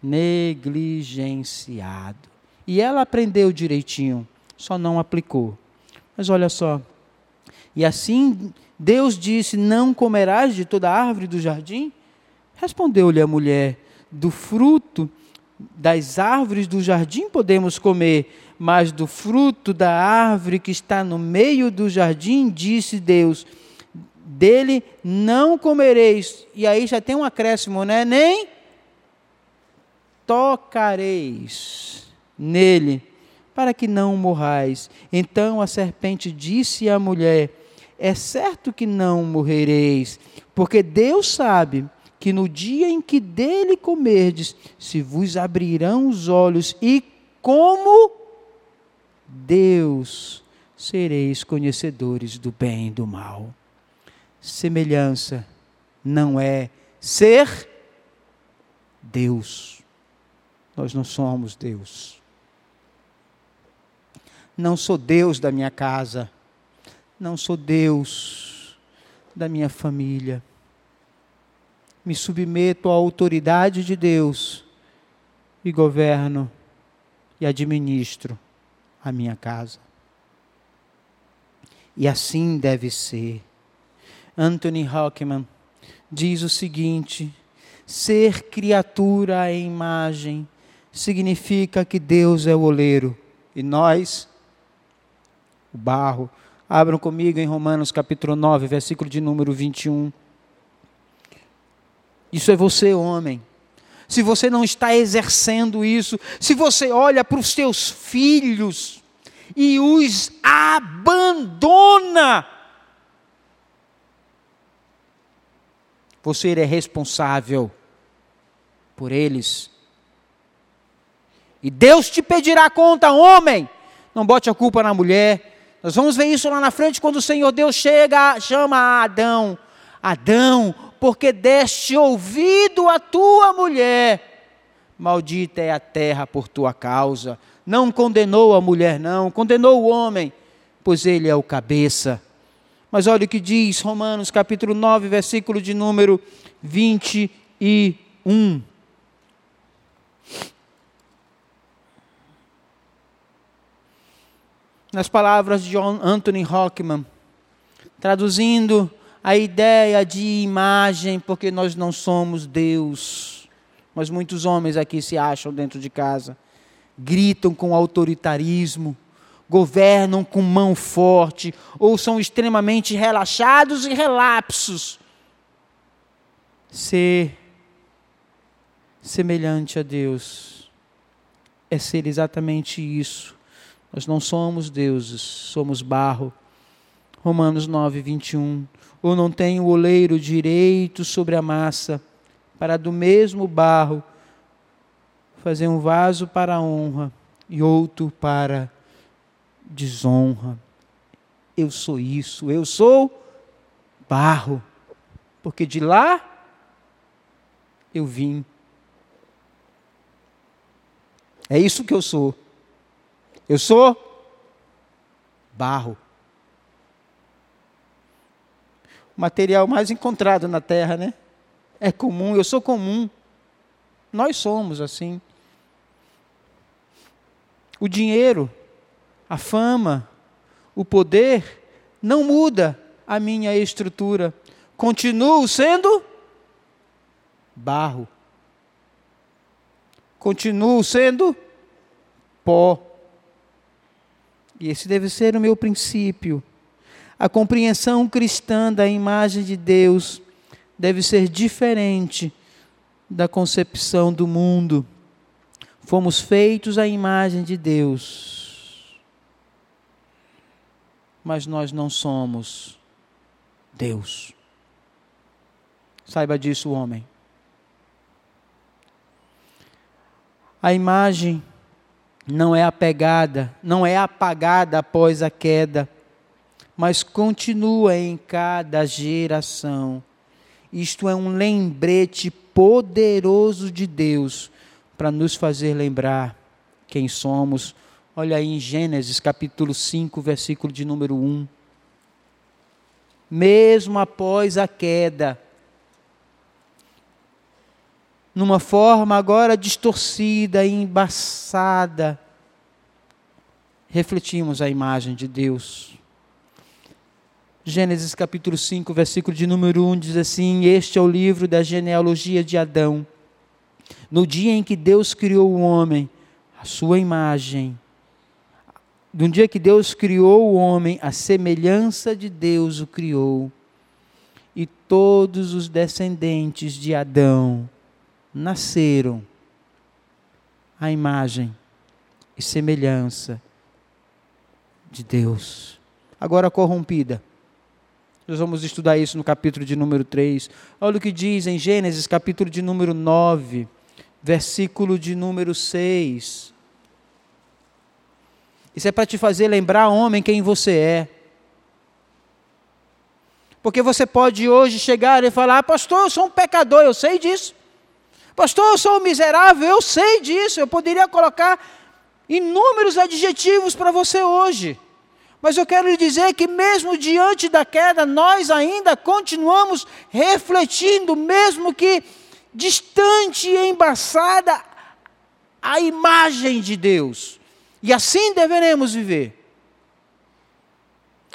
negligenciado. E ela aprendeu direitinho, só não aplicou. Mas olha só. E assim Deus disse: Não comerás de toda árvore do jardim? Respondeu-lhe a mulher: Do fruto das árvores do jardim podemos comer, mas do fruto da árvore que está no meio do jardim, disse Deus: Dele não comereis. E aí já tem um acréscimo, né? Nem tocareis nele, para que não morrais. Então a serpente disse à mulher: É certo que não morrereis, porque Deus sabe que no dia em que dele comerdes, se vos abrirão os olhos, e como Deus sereis conhecedores do bem e do mal. Semelhança não é ser Deus. nós não somos Deus. Não sou Deus da minha casa, não sou Deus da minha família. Me submeto à autoridade de Deus e governo e administro a minha casa. E assim deve ser. Anthony Hockman diz o seguinte: ser criatura à imagem significa que Deus é o oleiro e nós, o barro. Abram comigo em Romanos capítulo 9, versículo de número 21. Isso é você, homem. Se você não está exercendo isso, se você olha para os seus filhos e os abandona, você é responsável por eles. E Deus te pedirá conta, homem. Não bote a culpa na mulher. Nós vamos ver isso lá na frente quando o Senhor Deus chega, chama Adão. Adão, porque deste ouvido a tua mulher. Maldita é a terra por tua causa. Não condenou a mulher, não, condenou o homem, pois ele é o cabeça. Mas olha o que diz Romanos capítulo 9, versículo de número 21. nas palavras de John Anthony Hockman, traduzindo a ideia de imagem, porque nós não somos Deus. Mas muitos homens aqui se acham dentro de casa, gritam com autoritarismo, governam com mão forte, ou são extremamente relaxados e relapsos. Ser semelhante a Deus é ser exatamente isso nós não somos deuses, somos barro. Romanos 9, 21. Ou não tem o oleiro direito sobre a massa, para do mesmo barro fazer um vaso para honra e outro para desonra. Eu sou isso, eu sou barro, porque de lá eu vim. É isso que eu sou. Eu sou barro. O material mais encontrado na terra, né? É comum, eu sou comum. Nós somos assim. O dinheiro, a fama, o poder não muda a minha estrutura. Continuo sendo barro. Continuo sendo pó. E esse deve ser o meu princípio. A compreensão cristã da imagem de Deus deve ser diferente da concepção do mundo. Fomos feitos à imagem de Deus. Mas nós não somos Deus. Saiba disso, homem. A imagem não é apegada, não é apagada após a queda, mas continua em cada geração. Isto é um lembrete poderoso de Deus para nos fazer lembrar quem somos. Olha aí em Gênesis capítulo 5, versículo de número 1. Mesmo após a queda, numa forma agora distorcida e embaçada, refletimos a imagem de Deus. Gênesis capítulo 5, versículo de número 1 diz assim: Este é o livro da genealogia de Adão. No dia em que Deus criou o homem, a sua imagem, no dia que Deus criou o homem, a semelhança de Deus o criou. E todos os descendentes de Adão nasceram a imagem e semelhança de Deus. Agora corrompida. Nós vamos estudar isso no capítulo de número 3. Olha o que diz em Gênesis, capítulo de número 9, versículo de número 6. Isso é para te fazer lembrar, homem, quem você é. Porque você pode hoje chegar e falar, ah, pastor, eu sou um pecador, eu sei disso. Pastor, eu sou um miserável, eu sei disso, eu poderia colocar inúmeros adjetivos para você hoje. Mas eu quero lhe dizer que, mesmo diante da queda, nós ainda continuamos refletindo, mesmo que distante e embaçada, a imagem de Deus. E assim deveremos viver.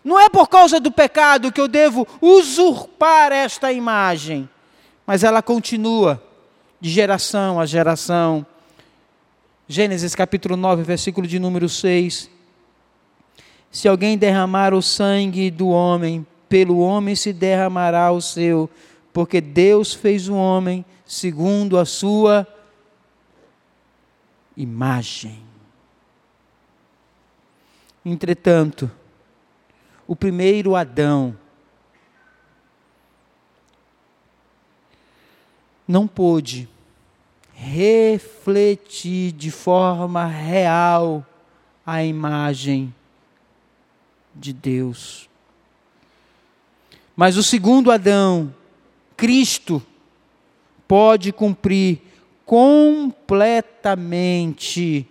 Não é por causa do pecado que eu devo usurpar esta imagem, mas ela continua de geração a geração. Gênesis capítulo 9, versículo de número 6. Se alguém derramar o sangue do homem, pelo homem se derramará o seu, porque Deus fez o homem segundo a sua imagem. Entretanto, o primeiro Adão não pôde refletir de forma real a imagem de Deus. Mas o segundo Adão, Cristo, pode cumprir completamente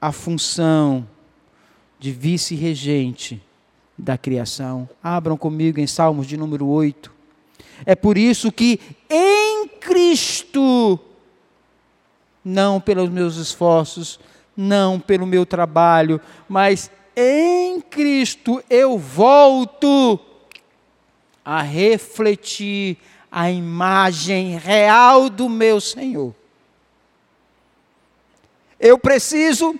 a função de vice-regente da criação. Abram comigo em Salmos de número 8. É por isso que em Cristo, não pelos meus esforços, não pelo meu trabalho, mas em Cristo eu volto a refletir a imagem real do meu Senhor. Eu preciso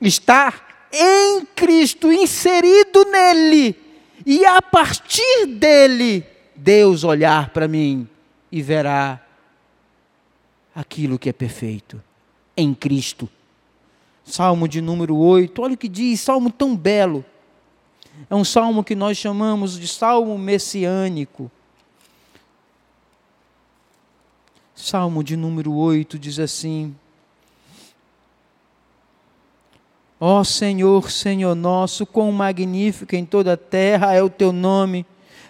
estar em Cristo, inserido nele, e a partir dele, Deus olhar para mim e verá aquilo que é perfeito em Cristo. Salmo de número 8, olha o que diz, salmo tão belo. É um salmo que nós chamamos de salmo messiânico. Salmo de número 8 diz assim: Ó Senhor, Senhor nosso, quão magnífico em toda a terra é o teu nome,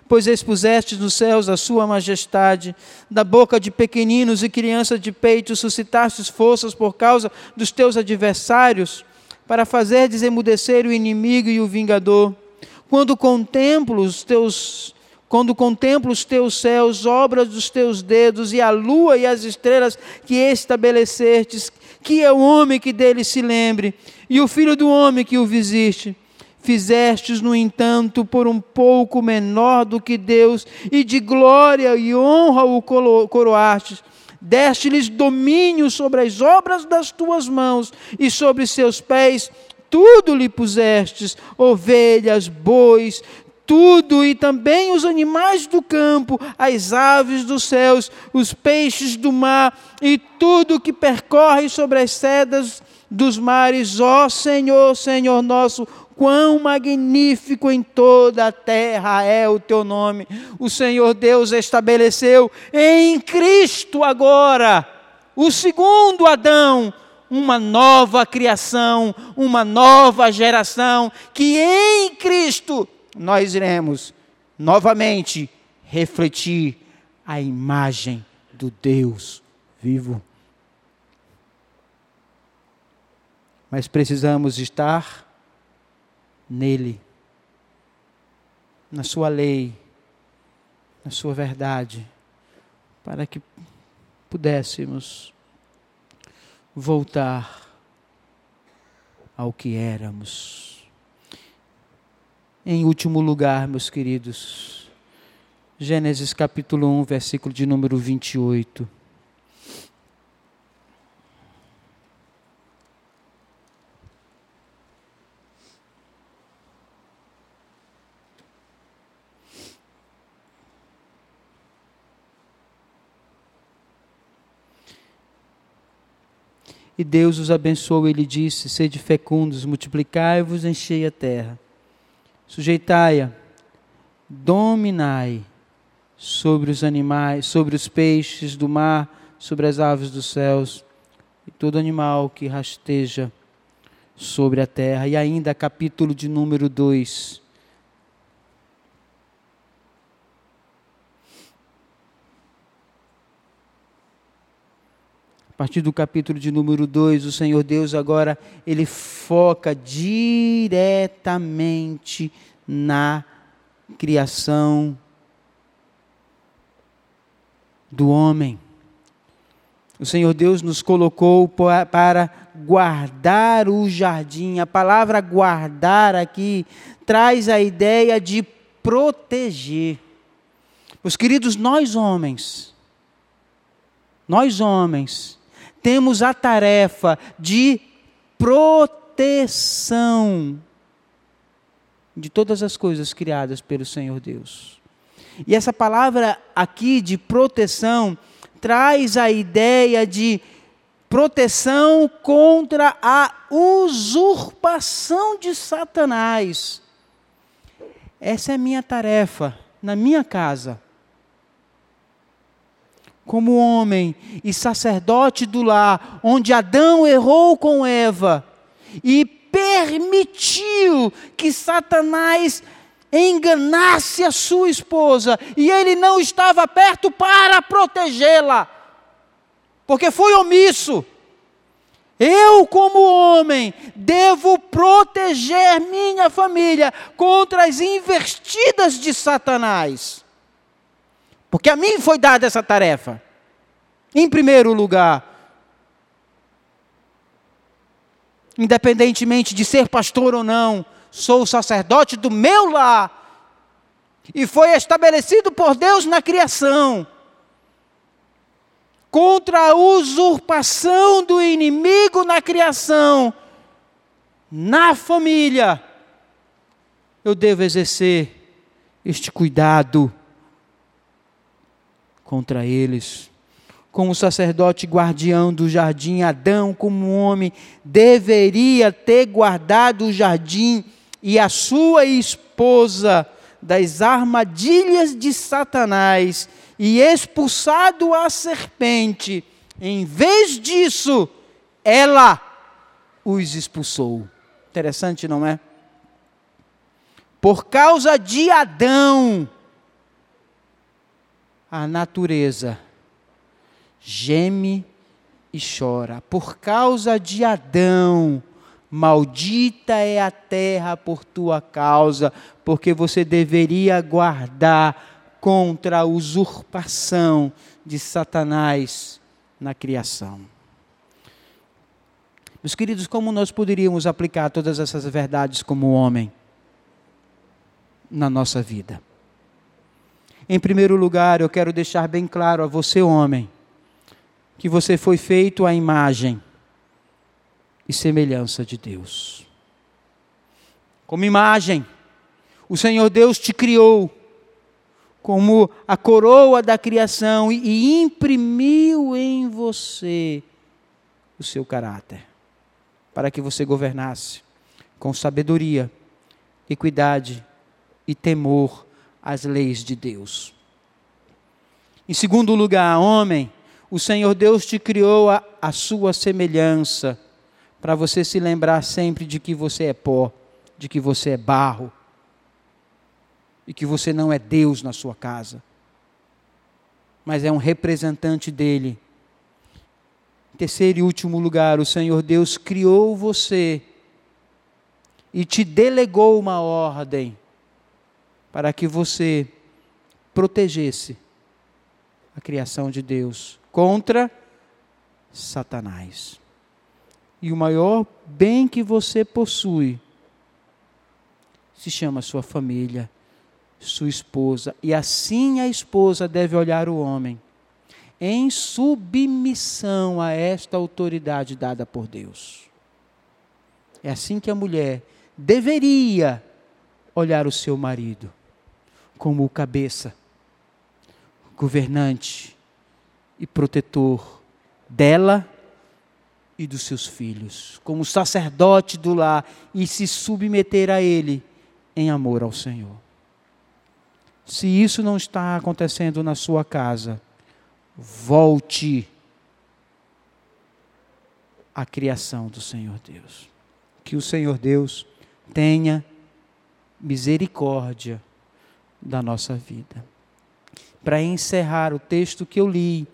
pois expuseste nos céus a sua majestade, da boca de pequeninos e crianças de peito suscitastes forças por causa dos teus adversários, para fazer desemudecer o inimigo e o vingador. Quando contemplo os teus quando contemplo os teus céus, obras dos teus dedos, e a lua e as estrelas que estabelecestes, que é o homem que dele se lembre, e o filho do homem que o visite. Fizestes, no entanto, por um pouco menor do que Deus, e de glória e honra o coroastes. Deste-lhes domínio sobre as obras das tuas mãos, e sobre seus pés tudo lhe pusestes: ovelhas, bois, tudo e também os animais do campo, as aves dos céus, os peixes do mar e tudo que percorre sobre as sedas dos mares. Ó Senhor, Senhor nosso, quão magnífico em toda a terra é o teu nome. O Senhor Deus estabeleceu em Cristo agora o segundo Adão uma nova criação, uma nova geração, que em Cristo nós iremos novamente refletir a imagem do Deus vivo. Mas precisamos estar nele, na sua lei, na sua verdade, para que pudéssemos voltar ao que éramos. Em último lugar, meus queridos, Gênesis capítulo 1, versículo de número 28. E Deus os abençoou, ele disse: Sede fecundos, multiplicai-vos, enchei a terra Sujeitai-a, dominai sobre os animais, sobre os peixes do mar, sobre as aves dos céus e todo animal que rasteja sobre a terra. E ainda capítulo de número 2. Partir do capítulo de número 2, o Senhor Deus agora ele foca diretamente na criação do homem. O Senhor Deus nos colocou para guardar o jardim. A palavra guardar aqui traz a ideia de proteger. Os queridos, nós homens, nós homens, temos a tarefa de proteção de todas as coisas criadas pelo Senhor Deus. E essa palavra aqui de proteção traz a ideia de proteção contra a usurpação de Satanás. Essa é a minha tarefa na minha casa como homem e sacerdote do lar, onde Adão errou com Eva e permitiu que Satanás enganasse a sua esposa e ele não estava perto para protegê-la, porque foi omisso. Eu, como homem, devo proteger minha família contra as investidas de Satanás. Porque a mim foi dada essa tarefa. Em primeiro lugar, independentemente de ser pastor ou não, sou sacerdote do meu lar. E foi estabelecido por Deus na criação. Contra a usurpação do inimigo na criação, na família, eu devo exercer este cuidado contra eles. Como sacerdote guardião do jardim, Adão, como homem, deveria ter guardado o jardim e a sua esposa das armadilhas de Satanás e expulsado a serpente. Em vez disso, ela os expulsou. Interessante, não é? Por causa de Adão, a natureza geme e chora. Por causa de Adão, maldita é a terra por tua causa, porque você deveria guardar contra a usurpação de Satanás na criação. Meus queridos, como nós poderíamos aplicar todas essas verdades como homem na nossa vida? Em primeiro lugar, eu quero deixar bem claro a você, homem, que você foi feito à imagem e semelhança de Deus. Como imagem, o Senhor Deus te criou como a coroa da criação e imprimiu em você o seu caráter, para que você governasse com sabedoria, equidade e temor as leis de Deus. Em segundo lugar, homem, o Senhor Deus te criou a, a sua semelhança, para você se lembrar sempre de que você é pó, de que você é barro, e que você não é Deus na sua casa, mas é um representante dele. Em terceiro e último lugar, o Senhor Deus criou você e te delegou uma ordem para que você protegesse a criação de Deus contra Satanás. E o maior bem que você possui se chama sua família, sua esposa. E assim a esposa deve olhar o homem, em submissão a esta autoridade dada por Deus. É assim que a mulher deveria olhar o seu marido como o cabeça, governante e protetor dela e dos seus filhos, como sacerdote do lar e se submeter a ele em amor ao Senhor. Se isso não está acontecendo na sua casa, volte à criação do Senhor Deus. Que o Senhor Deus tenha misericórdia da nossa vida. Para encerrar o texto que eu li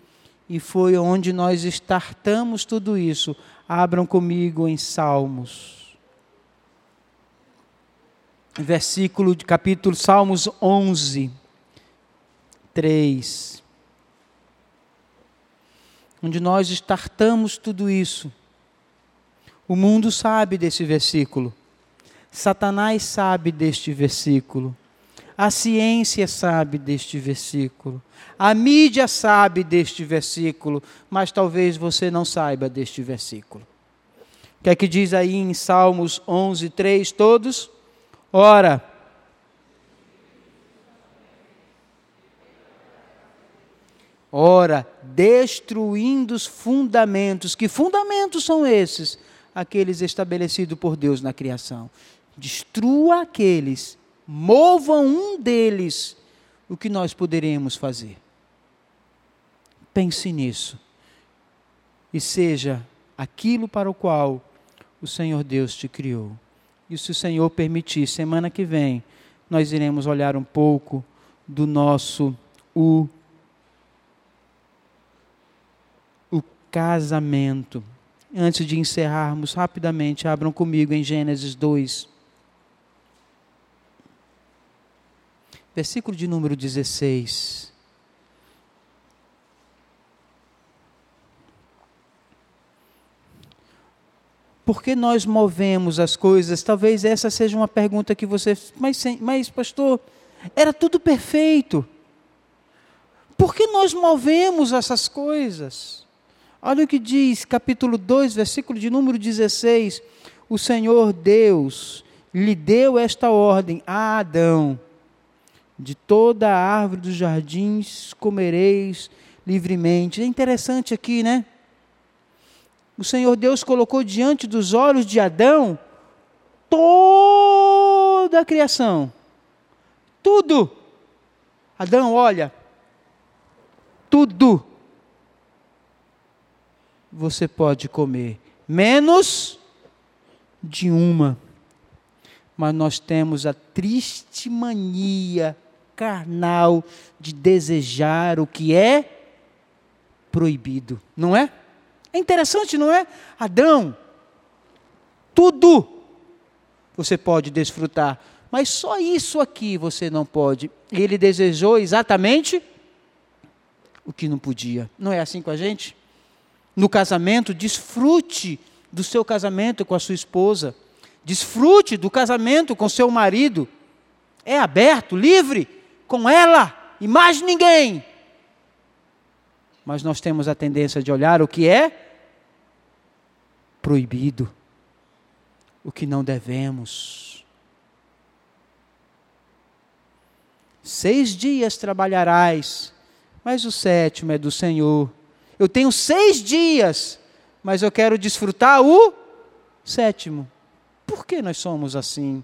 e foi onde nós startamos tudo isso. Abram comigo em Salmos. Versículo de capítulo Salmos 11, 3. Onde nós startamos tudo isso. O mundo sabe desse versículo. Satanás sabe deste versículo. A ciência sabe deste versículo. A mídia sabe deste versículo, mas talvez você não saiba deste versículo. O que é que diz aí em Salmos 11, 3, todos? Ora, ora, destruindo os fundamentos. Que fundamentos são esses? Aqueles estabelecidos por Deus na criação. Destrua aqueles mova um deles, o que nós poderemos fazer? Pense nisso. E seja aquilo para o qual o Senhor Deus te criou. E se o Senhor permitir, semana que vem, nós iremos olhar um pouco do nosso o, o casamento. Antes de encerrarmos rapidamente, abram comigo em Gênesis 2. Versículo de número 16. Por que nós movemos as coisas? Talvez essa seja uma pergunta que você. Mas, mas pastor, era tudo perfeito. Por que nós movemos essas coisas? Olha o que diz, capítulo 2, versículo de número 16. O Senhor Deus lhe deu esta ordem a Adão: de toda a árvore dos jardins comereis livremente. É interessante aqui, né? O Senhor Deus colocou diante dos olhos de Adão toda a criação. Tudo. Adão, olha. Tudo. Você pode comer, menos de uma. Mas nós temos a triste mania carnal de desejar o que é proibido, não é? É interessante, não é? Adão, tudo você pode desfrutar, mas só isso aqui você não pode. Ele desejou exatamente o que não podia. Não é assim com a gente? No casamento, desfrute do seu casamento com a sua esposa. Desfrute do casamento com seu marido. É aberto, livre com ela e mais ninguém. Mas nós temos a tendência de olhar o que é proibido, o que não devemos. Seis dias trabalharás, mas o sétimo é do Senhor. Eu tenho seis dias, mas eu quero desfrutar o sétimo. Por que nós somos assim?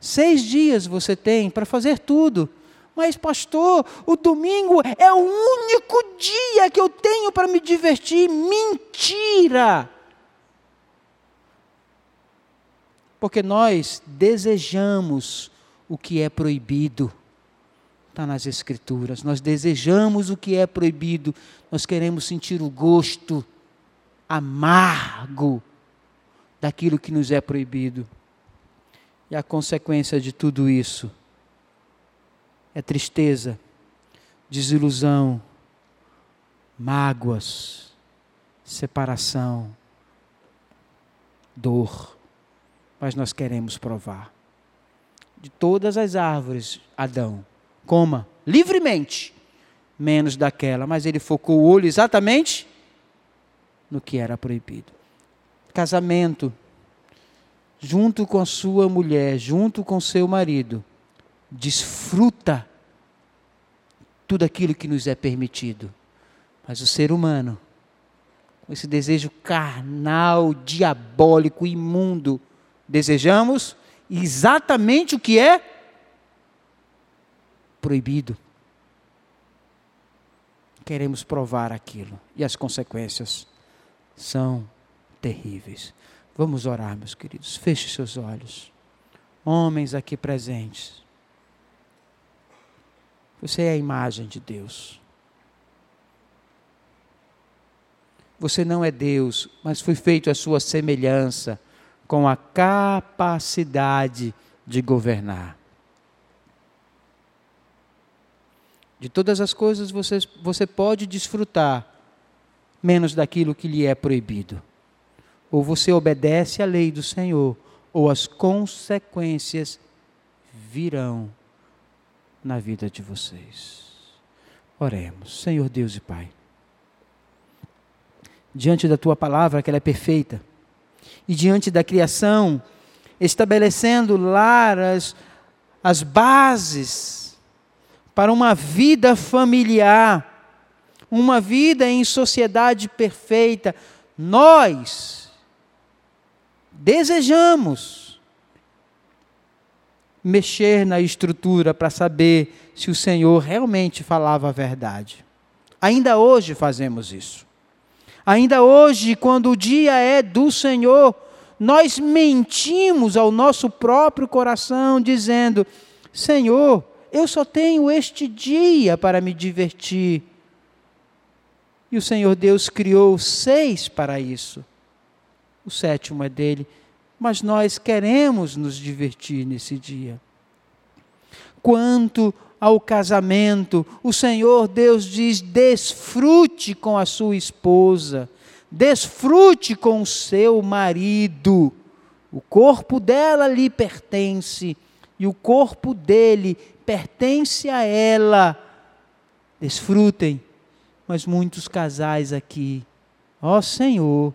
Seis dias você tem para fazer tudo. Mas, pastor, o domingo é o único dia que eu tenho para me divertir. Mentira! Porque nós desejamos o que é proibido. Está nas Escrituras. Nós desejamos o que é proibido. Nós queremos sentir o gosto amargo daquilo que nos é proibido. E a consequência de tudo isso é tristeza, desilusão, mágoas, separação, dor. Mas nós queremos provar. De todas as árvores, Adão, coma livremente, menos daquela, mas ele focou o olho exatamente no que era proibido. Casamento junto com a sua mulher, junto com seu marido, desfruta tudo aquilo que nos é permitido. Mas o ser humano, com esse desejo carnal, diabólico, imundo, desejamos exatamente o que é proibido. Queremos provar aquilo e as consequências são terríveis. Vamos orar, meus queridos. Feche seus olhos. Homens aqui presentes. Você é a imagem de Deus. Você não é Deus, mas foi feito a sua semelhança com a capacidade de governar. De todas as coisas você, você pode desfrutar, menos daquilo que lhe é proibido. Ou você obedece à lei do Senhor, ou as consequências virão na vida de vocês. Oremos, Senhor Deus e Pai. Diante da tua palavra, que ela é perfeita, e diante da criação, estabelecendo lá as, as bases para uma vida familiar, uma vida em sociedade perfeita, nós desejamos mexer na estrutura para saber se o Senhor realmente falava a verdade. Ainda hoje fazemos isso. Ainda hoje, quando o dia é do Senhor, nós mentimos ao nosso próprio coração, dizendo: Senhor, eu só tenho este dia para me divertir. E o Senhor Deus criou seis para isso. O sétimo é dele. Mas nós queremos nos divertir nesse dia. Quanto ao casamento, o Senhor Deus diz: desfrute com a sua esposa, desfrute com o seu marido. O corpo dela lhe pertence e o corpo dele pertence a ela. Desfrutem. Mas muitos casais aqui, ó Senhor,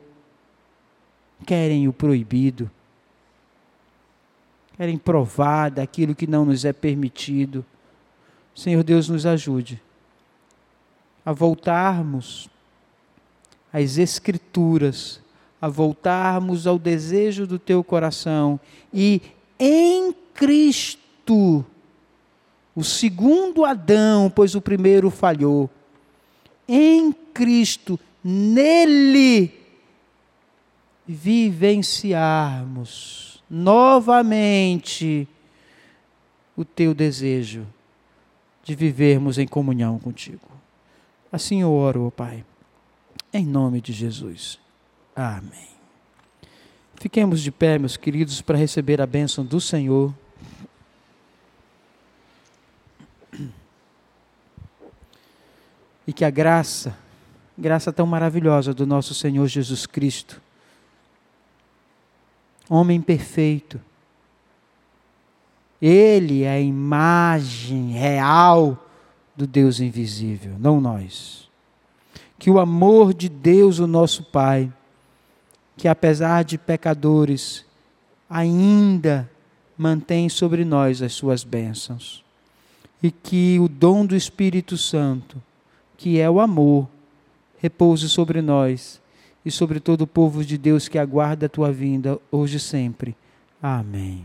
querem o proibido, querem provar daquilo que não nos é permitido. Senhor Deus, nos ajude a voltarmos às Escrituras, a voltarmos ao desejo do teu coração e em Cristo o segundo Adão, pois o primeiro falhou. Em Cristo, nele, vivenciarmos novamente o teu desejo de vivermos em comunhão contigo. Assim eu oro, ó Pai, em nome de Jesus. Amém. Fiquemos de pé, meus queridos, para receber a bênção do Senhor. e que a graça, graça tão maravilhosa do nosso Senhor Jesus Cristo, homem perfeito, ele é a imagem real do Deus invisível, não nós. Que o amor de Deus, o nosso Pai, que apesar de pecadores, ainda mantém sobre nós as suas bênçãos. E que o dom do Espírito Santo, que é o amor, repouse sobre nós e sobre todo o povo de Deus que aguarda a tua vinda, hoje e sempre. Amém.